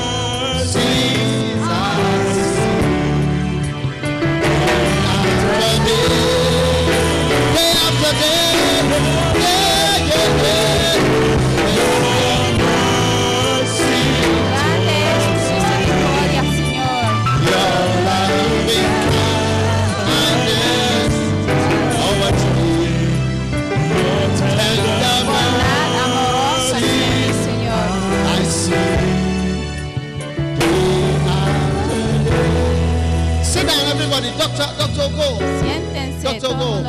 mercies I. After day, day after day. Yeah, yeah, yeah. Doctor, Doctor, go. Siéntense Doctor, go.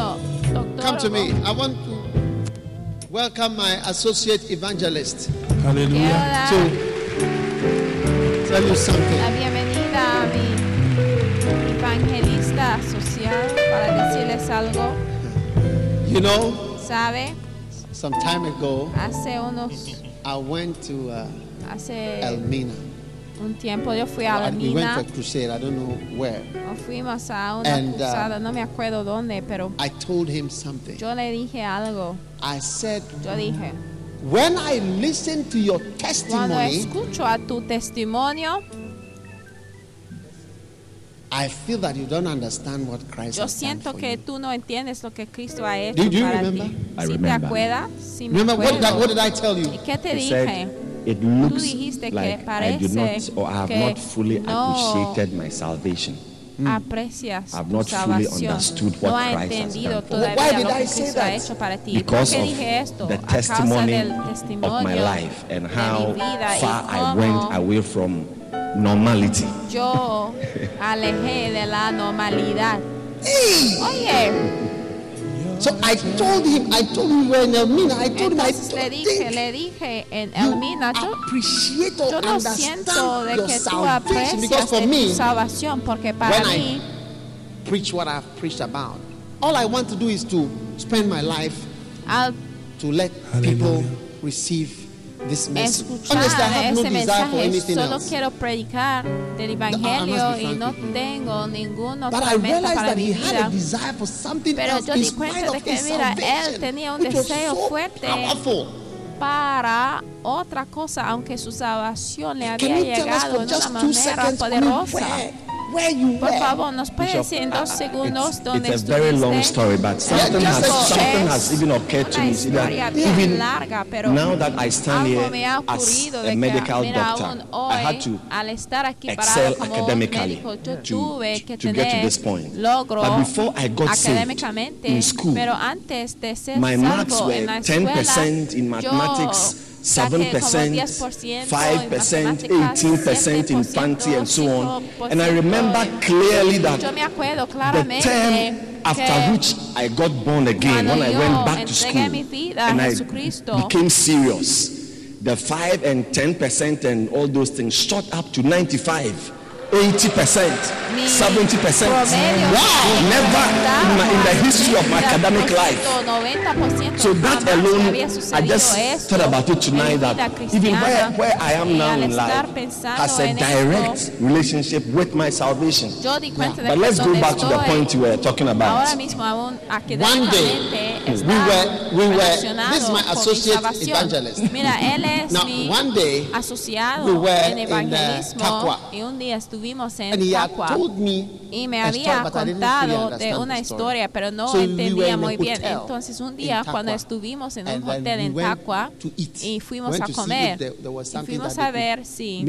Doctor, Come to me. I want to welcome my associate evangelist Quiero Hallelujah. to tell you something. la bienvenida a mi evangelista social para decirles algo. You know, ¿Sabe? some time ago, Hace unos, I went to uh, hace Elmina. Un tiempo yo fui a And we went for a crusade. I don't know where. o Fuimos a una And, uh, cruzada, no me acuerdo dónde, pero I told him something. yo le dije algo. I said, Yo dije, when I listen to your cuando testimony, escucho a tu testimonio, I feel that you don't understand what Christ yo has done siento for que you. tú no entiendes lo que Cristo ha hecho you para remember? ti. I ¿Sí te acuerdas? Sí me Remember what did, I, what acuerdo. did I tell ¿Y you? qué te He dije? said, it Tú looks dijiste que like I do parece not or I have que not fully no appreciated my salvation. aprecias I've tu not fully salvación. understood what no ha Christ has entendido done for me. Why todavía did lo I que say Cristo ha that? hecho para ti. ¿Por Because qué of dije esto? the a causa testimony del of testimonio my life and de how mi vida far y I cómo went away from normality. yo alejé de la normalidad. Oye, So I told him, I told him we were in Elmina. I told him, I le dije, think le dije en you Elmina, yo, appreciate or yo no siento understand de your que tú salvation. Because aprecias for de tu me, salvación, porque para when I- preach what I've preached about. All I want to do is to spend my life al to let people receive this message. escuchar mensaje, solo else. quiero predicar del Evangelio y no tengo ningún But otro I meta para mi he had vida. a desire for something Pero yo di cuenta de que, mira, él tenía un deseo so fuerte. para otra cosa, aunque su salvación le había llegado just una manera poderosa. Where, where you Por favor, ¿nos puede Bishop, decir en dos segundos it's, dónde it's a very long story, but something has something has even occurred to me. See that even larga, pero now that I stand here me ha as a de que, medical mira, doctor, aún I had to al estar aquí excel parado como un academically médico, yo to, tuve que to get to this point. logro But before I got saved in school, pero antes de ser my marks were en la escuela, 10% in mathematics, yo saqué como 7%, 10% 5%, en matemáticas, 18% in 7%, fancy, and so on. 5%. And I remember clearly that Yo me acuerdo the claramente term after que which I got born again, cuando when I yo went back to entregué school, mi vida a and I Jesucristo, became serious, the 5 and 10% and all those things shot up to 95. 80%, 70%. Wow! Never in, my, in the history of my academic life. So that alone, I just thought about it tonight that even where, where I am now in life has a direct relationship with my salvation. yo di cuenta de But let's go back to the point you were talking about. One day, we were- we were- this is my associate evangelist. Now, one day, we were in, uh, evangelismo Estuvimos en And he had Taqua told me y me había contado de una historia, pero no entendía muy bien. Entonces un día cuando estuvimos en And un hotel en eat. y fuimos a comer y something fuimos that a ver si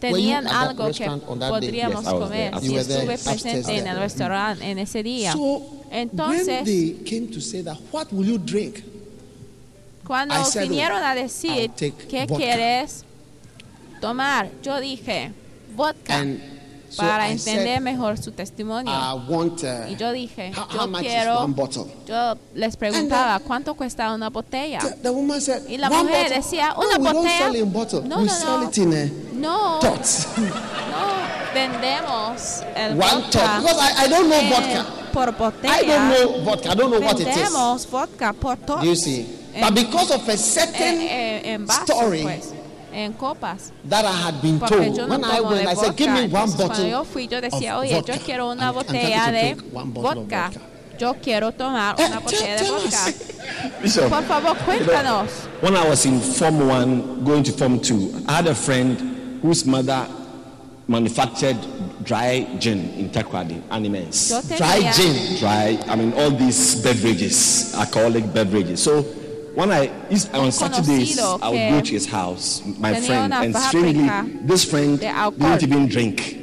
tenían algo que podríamos Yes, comer. there. Y estuve presente en el restaurante en ese día. So when Entonces, they came to say that, what will you drink? Cuando said, vinieron a decir, ¿qué vodka." quieres tomar? Yo dije, vodka. And para entender mejor su testimonio. Uh, y yo dije, yo quiero, yo les preguntaba cuánto cuesta una botella. The, the woman said, Y la mujer decía, no, una we don't botella. sell in bottle. No, we no, sell no. it in a No, [LAUGHS] no, vendemos el One vodka tot. Because I, I don't know eh, vodka. por I botella. don't know vodka. I don't know what it is. vendemos vodka por tot. You see. But because of a certain story pues, en copas. that I had been Porque told, yo no when I tomo went, I said, give me one Entonces, cuando bottle. yo fui, yo decía, of oye, vodka. yo quiero una botella de take one bottle of vodka. vodka. Yo quiero tomar Eh, una botella de tell vodka. [LAUGHS] us. Bishop, Por favor, cuéntanos. when I was in Form 1, going to Form 2, I had a friend whose mother manufactured dry gin in Takrady, Animals. Yo Dry gin. Dry, I mean, all these beverages, alcoholic beverages. So when I, is- on Saturdays, I would go to his house, my friend, and strangely, this friend de alcohol. didn't even drink.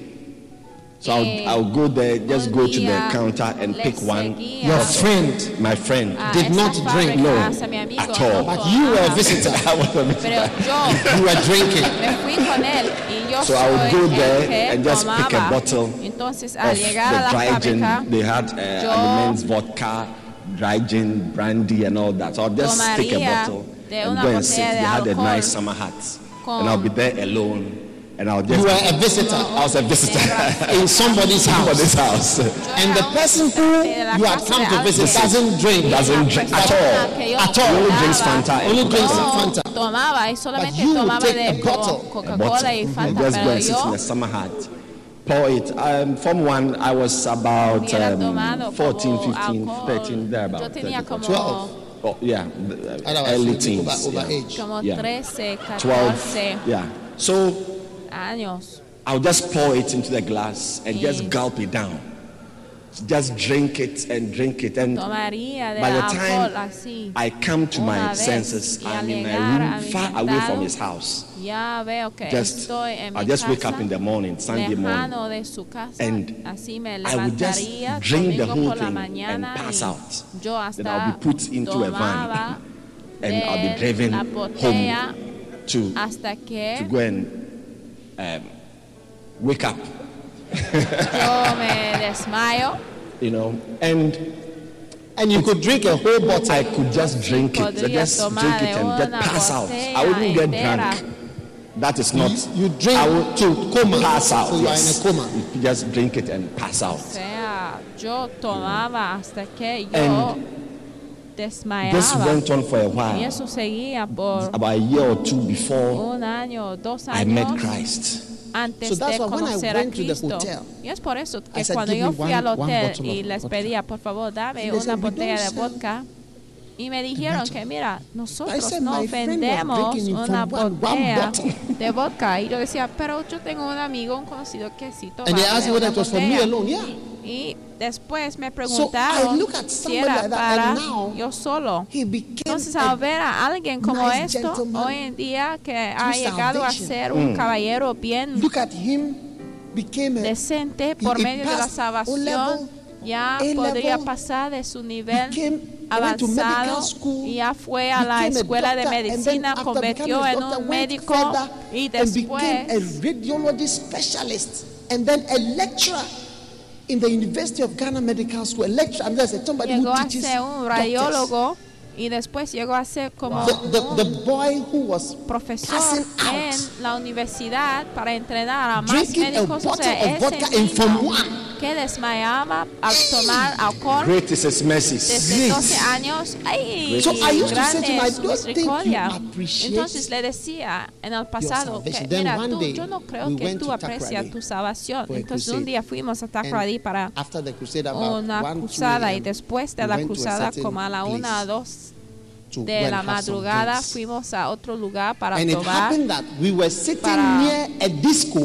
So I'll, I'll go there, just go to the uh, counter and pick one. Your friend My friend. Ah, did not drink, no, hacia mi amigo, at all. But you were uh-huh. a visitor. [LAUGHS] I was a Pero yo [LAUGHS] You were drinking. me fui con él y yo So I would go there and just pick a bottle Entonces, al of llegar the la dry gin. They had uh, yo Aliment's vodka, dry gin, brandy, and all that. So I'll just take a bottle de and una go and sit. botella They had a nice summer hat, and I'll be there alone, and I'll just. You were a visitor I was a visitor [LAUGHS] in somebody's house. somebody's house. And the person who you had come to visit doesn't drink. Doesn't drink at all. At all. He only drinks Fanta. and Only drinks Coca-Cola. Fanta. tomaba y solamente you tomaba take de a bottle. Co- a bottle, Coca-Cola y and Fanta, just go pero and sit in yo the summer hat. Pour it. Um, from one, I was about hubiera um, 14, 15, 13, there Yo about. tenía 13, como, 12. Oh, yeah, the, Otherwise, early you'll teens. over, over yeah. age. como Yeah. 13, 12. Yeah. So años. I'll just pour it into the glass and just gulp it down. Just drink it and drink it. And by the time. I come to my senses, I'm in a room far away from his house. Ya veo que Just, estoy en mi I'll just wake up in the morning, Sunday morning. de su casa. and I would just drink the whole thing and pass out. Then I'll be put into a van and I'll be driven home to, to go and um, wake up, yo me desmayo. you know. And And you could drink a whole bottle. I could just drink it, Podría just drink it and just una pass out. I wouldn't get drunk. That is not. You drink I would to coma. pass out. So you are in a coma. You just drink it and pass out. O sea, yo tomaba hasta que yo And This desmayaba. went on for a Y while. eso seguía por About a year or two before un año, dos I met años Christ. antes So that's de why when I conocer a went to the Cristo. hotel, Y es por eso I que said, cuando "Give yo fui one- al hotel y les vodka." pedía, por favor, dame una said, "We botella de vodka. Y me dijeron que, mira, nosotros said, no "My friend was vendemos una from one- one botella bottle." de vodka. Y yo decía, pero yo tengo un amigo, un conocido que sí toma And they asked me it was for me alone. Yeah. Y después me I preguntaron at si era para yo solo. Entonces, al ver a alguien como nice esto, hoy en día que ha llegado a ser un caballero bien Look at him, became a decente por he medio de la salvación, ya podría pasar de su nivel became- avanzado school, y ya fue a la escuela de doctor, then medicina, convirtió en doctor, un médico further y a después radiology specialist and then a lecturer in the University of Ghana Medical School. A lecturer, and there's somebody llegó who a teaches ser un doctors. radiólogo y después llegó a ser como The, the, un the boy who was profesor en la universidad para entrenar a más drinking a médicos. O bottle sea, of ese niño. Que desmayaba al tomar alcohol Great is His mercies. desde 12 años. ¡Ay! So I used to say to him, grande I es su don't think you appreciate Entonces le decía en el pasado que, mira, tú, yo no creo we que tú aprecias tu salvación. Entonces un crusade. día fuimos a And Takoradi para una 1, 2 cruzada y después de we la cruzada como a la una a dos de la madrugada fuimos a otro lugar para And it tomar, happened that we were sitting near a disco.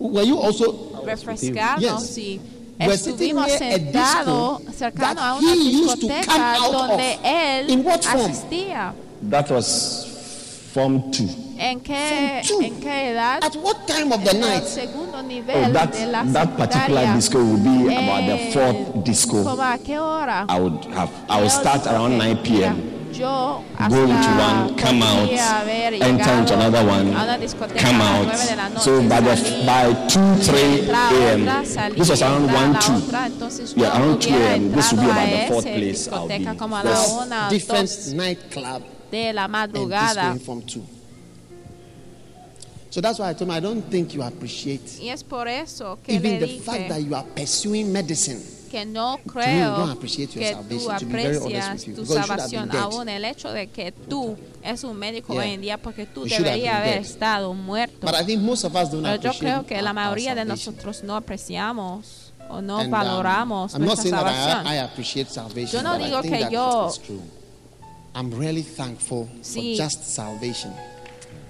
Were you also? Refrescarnos Yes. y We're sitting estuvimos near a sentados disco cercano that a una he used to come discoteca out donde of. él In what form? asistía. That was Form 2. ¿En qué, From two. ¿En qué edad? At what time of the En el night? segundo nivel Oh, that, de la that particular secundaria. disco will be about the Eh, fourth disco. ¿Cómo a qué hora? I would have. I would start around 9 p.m. yo go into hasta one, come out, podría haber enter into llegado another one, a una discoteca come a las out. 9 de la noche, So by the salir, by two, three entrar a a.m. otra, salir, This was around entrar a one, la two. otra, entonces Yeah, yo around 2 hubiera a.m. This will be entrado about a the fourth ese place I'll be. discoteca como a There's la una o different dos nightclub de la and this madrugada. going from two. So that's why I told him I don't think you appreciate Y es por eso que even le the fact that dije you are pursuing medicine. Que no creo que tú aprecias tu salvación, aún el hecho de que tú es un médico Yeah. hoy en día, porque tú deberías haber dead. estado muerto. Pero yo creo que la mayoría de nosotros no apreciamos o no And, um, valoramos not nuestra salvación. I, I salvation. Yo no digo que yo-. I'm really thankful Sí. for just salvation.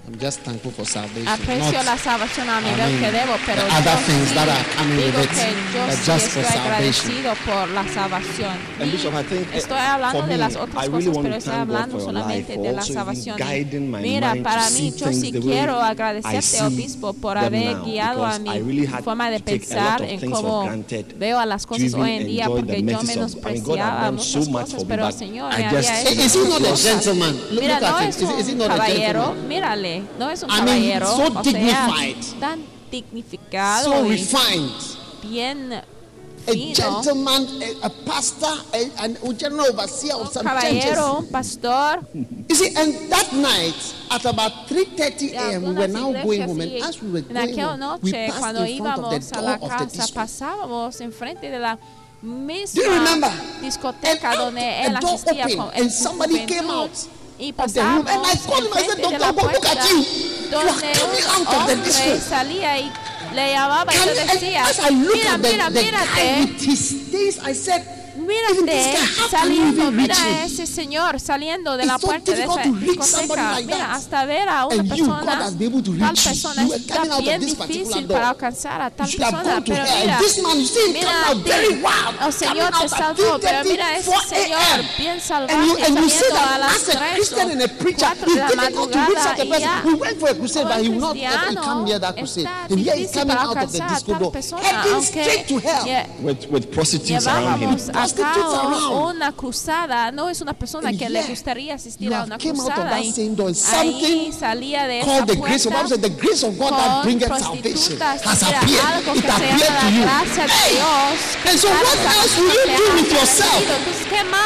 I'm just thankful for salvation. Aprecio not la salvación a nivel mean, que debo, pero other things sí that are coming with digo it, que yo but for estoy salvation. agradecido por la salvación. And Bishop, I think, eh, estoy hablando for de me, las otras I really cosas, pero to estoy hablando solamente de la salvación. Mira, para mí, yo sí quiero I agradecerte, obispo, por haber guiado a mi I really forma de pensar en cómo veo a las cosas hoy en día, porque yo I menospreciaba muchas cosas, for me, pero el Señor I me había hecho Mira, no es un caballero, gentleman? Mírale, no es un I mean, so o sea, dignified. tan dignificado So y refined. bien A gentleman, a, a pastor, a, an, a general overseer of some churches. caballero, un pastor. You see, and that night at about 3:30 a.m. we were now going home, and as we were going home, we passed in front of the a door la of the casa pasábamos enfrente de la Do you remember? discoteca And donde él door asistía opened, con and somebody came out y of the room, and I pasamos called him, I said, enfrente de "Doctor, la look, look puerta at you. You are donde coming un out of the hombre disco." salía y le llamaba y And, le and decía as I looked mira at the, mira the guy mírate with his face, I said, even this Mírate you saliendo, mira a ese señor saliendo de la puerta de esa discoteca. Mira, that. hasta ver a una And you, God persona, tal persona está bien difícil para alcanzar a tal persona. Pero mira, mira a ti, el Señor coming te salvó, pero 3:30, mira a ese 4 Señor bien see saliendo a that las as a 3 Christian and a preacher, 4 it's de la madrugada y ya We went for a crusade, but he como will not he cristiano come near that crusade. está difícil coming para out of the alcanzar a disco tal persona, aunque. Llevábamos a Prostitutes cabo around. una cruzada, no es una persona que le gustaría asistir a una cruzada ahí salía de esa puerta con prostitutas, algo que se llama la gracia de! Dios. And so Claro, what esa else cosa will you te do ha with yourself? aparecido. Entonces, ¿qué más?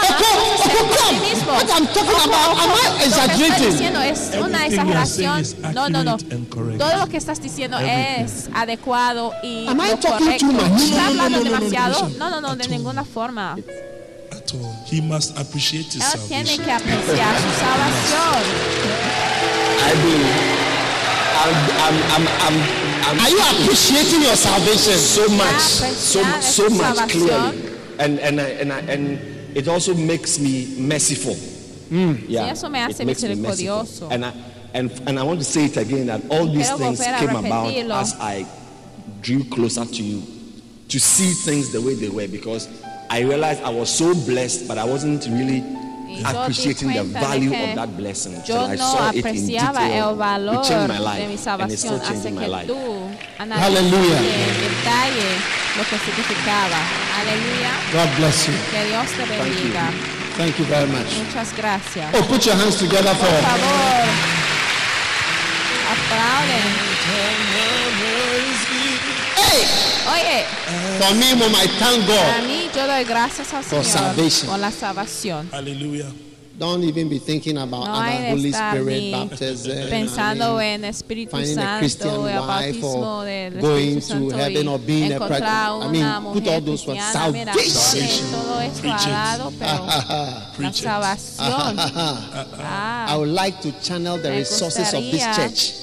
What I'm talking about, am I Lo que estoy exaggerating? diciendo es una exageración. No, no, no. Todo lo que estás diciendo es adecuado y Am I lo talking correcto. too much? No, ¿Está no, no, hablando demasiado? No, no, no, de ninguna forma. At all. He must appreciate his Él tiene salvation. que apreciar su salvación. I do. I'm, I'm, I'm, I'm, I'm Are you appreciating your salvation? so much, ah, so, so much clearly, and and I, and I, and it also makes me merciful. Hmm. Yeah, Sí, eso me hace it makes me merciful. And I and and I want to say it again that all these Quiero things came about as I drew closer to you, to see things the way they were, because I realized I was so blessed, but I wasn't really Y yo di appreciating the value of that blessing till Yo I saw it in detail. el valor it changed my life, and it's still changing my life. Hallelujah. en detalle lo que significaba. Aleluya. God bless you. Que Dios te bendiga. Thank you very much. Muchas gracias. Oh, put your hands together Por for. favor, aplauden. Hey! Oye, For me, Mom, I thank para God. Mí yo doy gracias al For Señor salvation. por la salvación. Hallelujah. Don't even be thinking about No hay other de Holy estar Spirit ni baptism. pensando I mean, en Espíritu finding a Santo, Christian el wife bautismo or del going Espíritu to Santo heaven or y being a encontrar pregnant. I una mean, put mujer all those words. cristiana. Mira, Salvation. pone todo esto Preach al it. pero la [LAUGHS] Preach salvación. [LAUGHS] I Ah, would like to channel the Me resources of this gustaría church.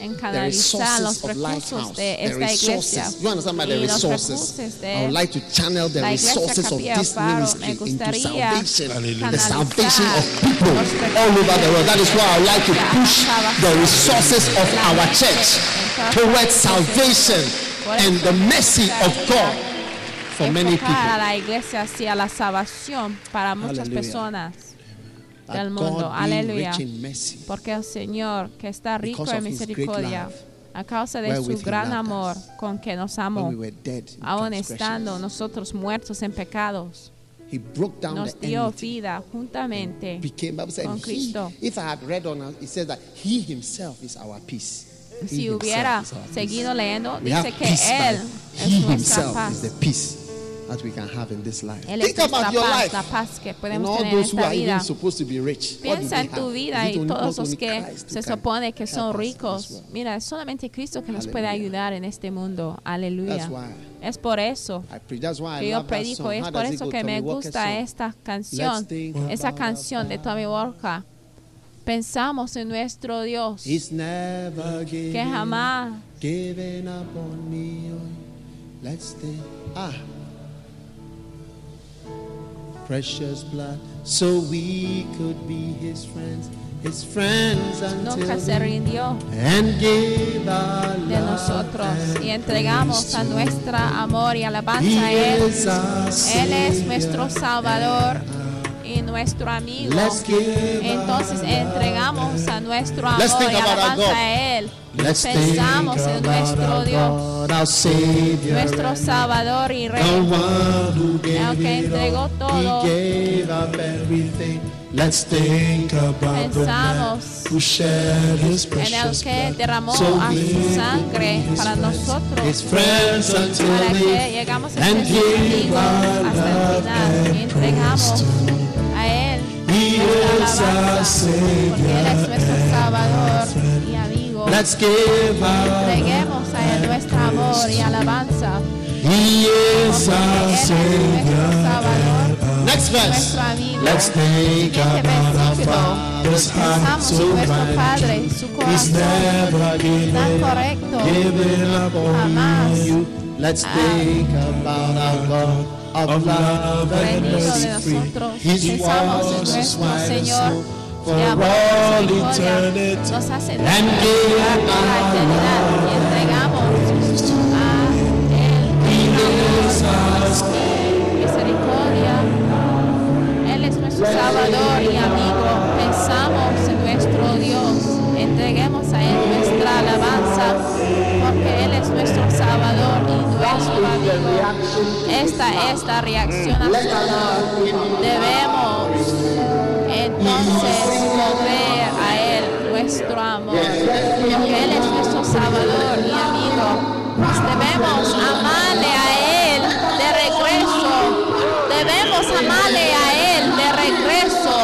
En canalizar los recursos de esta iglesia. You understand by the resources? I would like to channel the resources of this ministry into salvation. Hallelujah. The salvation of people all over the world. That is why I would like to push the resources of our church towards salvation and the me mercy of God for many people. la iglesia hacia la salvación para muchas personas del mundo. Aleluya. Porque el Señor, que está rico en misericordia, a causa de su gran amor con que nos amó, aun estando nosotros muertos en pecados, He broke down nos dio vida juntamente. Con Cristo. if I had read on it says that he himself is our peace. He Si hubiera seguido leyendo, dice que Él es nuestra paz. That we can have in this life. Él Think about your paz, life. la paz que And podemos all tener en those who esta are vida. even supposed to be rich. Piensa en tu vida y todos los que who se supone que son ricos. Mira, es solamente Cristo que nos puede ayudar en este mundo. Aleluya. Es por eso que yo predico es por eso que me gusta esta canción, esa canción de Tommy Walker. Pensamos en nuestro Dios que jamás Precious blood, so we could be his friends, his friends until nunca se rindió and give our de nosotros y entregamos a nuestra amor y alabanza a Él. Él es nuestro Salvador y nuestro amigo. Entonces entregamos a nuestro amor y alabanza a Él. Let's Pensamos think en about nuestro Dios, nuestro Salvador y Rey. El que entregó todo. Let's think about Pensamos who shed his En el que derramó so a su sangre para nosotros. Para que llegamos a ser amigos hasta el final y entregamos Él He nuestra is our alabanza, porque Él es nuestro Salvador y amigo. Let's give our Entreguemos a Él nuestro amor y alabanza, He is porque our Él es nuestro Savior. Salvador, Next verse. nuestro amigo. Let's think Siguiente about our versículo. Father's heart Pensamos so en nuestro right. Padre, su He's corazón never tan given, correcto. given up on Jamás. you. Let's think about our God of love and Rendido de mercy nosotros, His pensamos en was nuestro Señor, que for all eternity. nos hace And dar la eternidad y entregamos a Él misericordia. Él es nuestro Salvador y amigo. Pensamos en nuestro Dios. Entreguemos a Él nuestra alabanza, porque Él es nuestro Salvador y nuestro amigo. Esta es la reacción a su amor. Debemos entonces volver a Él nuestro amor, porque Él es nuestro Salvador y amigo. Pues debemos amarle a Él de regreso. Debemos amarle a Él de regreso.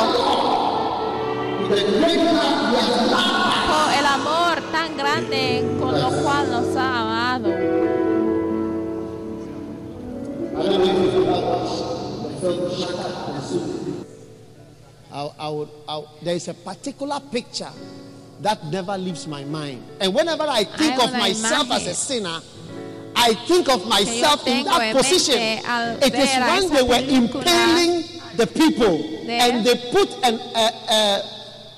I, I would, I, there is a particular picture that never leaves my mind. And whenever I think Hay of una myself as a sinner, I think of myself in that position. mente al It is when they were impaling the people and they put an, uh, uh,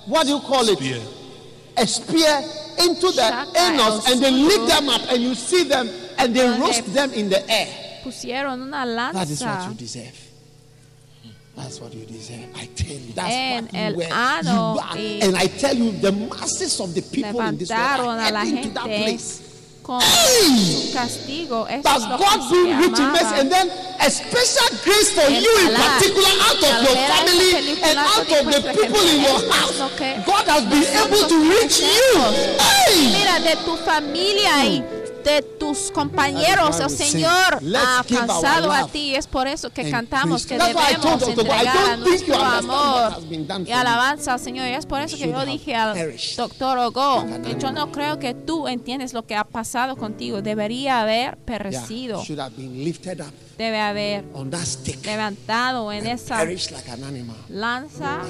what do you call it? Spear. A spear into the anus and they lick suyo. them up and you see them and they roast them in the air. That is what you deserve. That's what you deserve. I tell you, that's En what you el were. ano You are. And I tell you, the masses of the people in this world are heading to that place. con Hey! castigo. Eso But es lo God se rich in mercy, and then a special grace for El you in particular, out of your family and out of the people in your house. God has been able to reach you. Hey! Mira, de tu familia y de tus compañeros, el sing, Señor "Let's ha alcanzado a ti. Es por eso que cantamos Christ." que debemos entregar a nuestro amor y alabanza al Señor. Y es por eso que yo dije al doctor Ogo que yo no creo que tú entiendes lo que ha pasado contigo. Debería haber perecido, debe haber levantado en esa lanza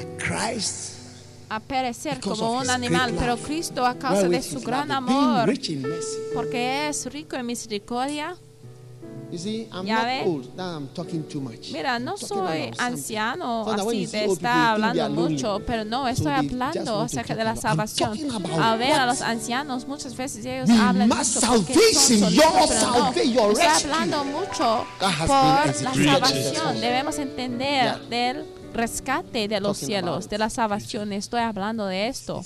a perecer como un animal, pero Cristo a causa de su gran amor, porque es rico en misericordia. Ya ve. Mira, no soy anciano así de estar hablando mucho, pero no, estoy hablando acerca de la salvación. Al ver a los ancianos, muchas veces ellos hablan mucho porque son solitos, pero no. Estoy hablando mucho por la salvación. Debemos entender del rescate de los cielos, de la salvación. Estoy hablando de esto.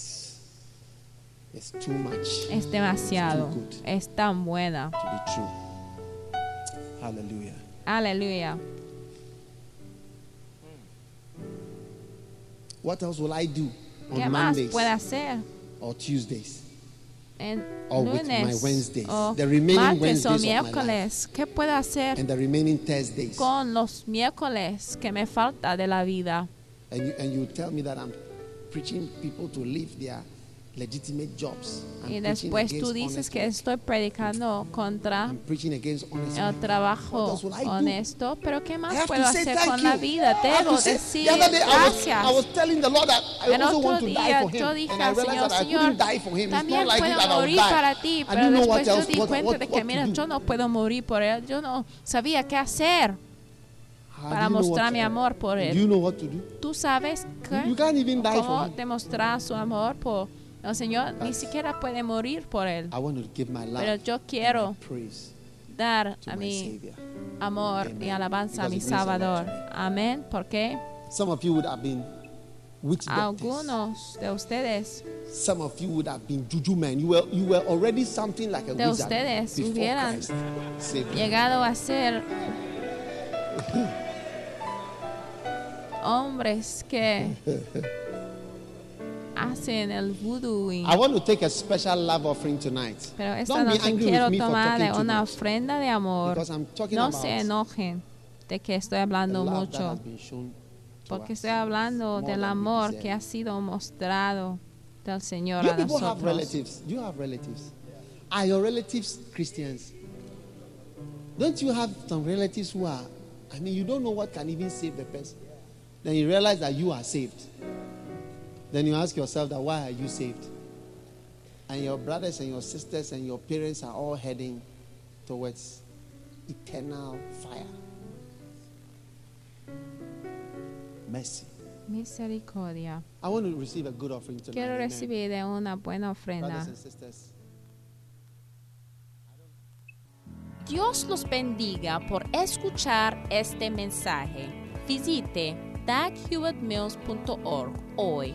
Es demasiado. Es tan buena. Aleluya. Aleluya. What else will I do on ¿Qué más Mondays hacer? Or Tuesdays? En Or with my lunes Wednesdays, o the remaining martes o Wednesdays of my miércoles? ¿Qué puedo hacer And the remaining Thursdays? con los miércoles que me falta de la vida? And you, and you tell me that I'm preaching people to leave their legitimate jobs. I'm Y después tú dices que estoy predicando contra el trabajo honesto, pero ¿qué más puedo hacer con la vida? Debo decir gracias. was telling the Lord that I El otro día yo dije al Señor, Señor, también puedo morir para ti, pero después yo di cuenta de que, mira, yo no puedo morir por él, yo no sabía qué hacer para mostrar mi amor por él. Tú sabes que cómo demostrar su amor por el Señor, ni siquiera puede morir por él. I want to give my Pero life yo quiero dar a mi amor Amen. y alabanza a Because mi a to Salvador. Amén. Porque Some of you would have been witch doctors. algunos de ustedes, Some of you would have been juju men. You were, you were already something like a De wizard ustedes before hubieran llegado a ser [LAUGHS] hombres que [LAUGHS] hacen el voodoo. I want to take a special love offering tonight. Pero esta Don't noche quiero tomar una ofrenda de amor. Because I'm talking No about se enojen de que estoy hablando mucho, porque estoy hablando del amor que ha sido mostrado del Señor You a people have nosotros. relatives. Do you have relatives? Are your relatives Christians? Don't you have some relatives who are, I mean, you don't know what can even save the person. Then you realize that you are saved. Then you ask yourself that why are you saved? And your brothers and your sisters and your parents are all heading towards eternal fire. Mercy. Misericordia. I want to receive a good offering tonight. Quiero recibir de una buena ofrenda. Brothers and sisters. Dios los bendiga por escuchar este mensaje. Visite daghewittmills.org hoy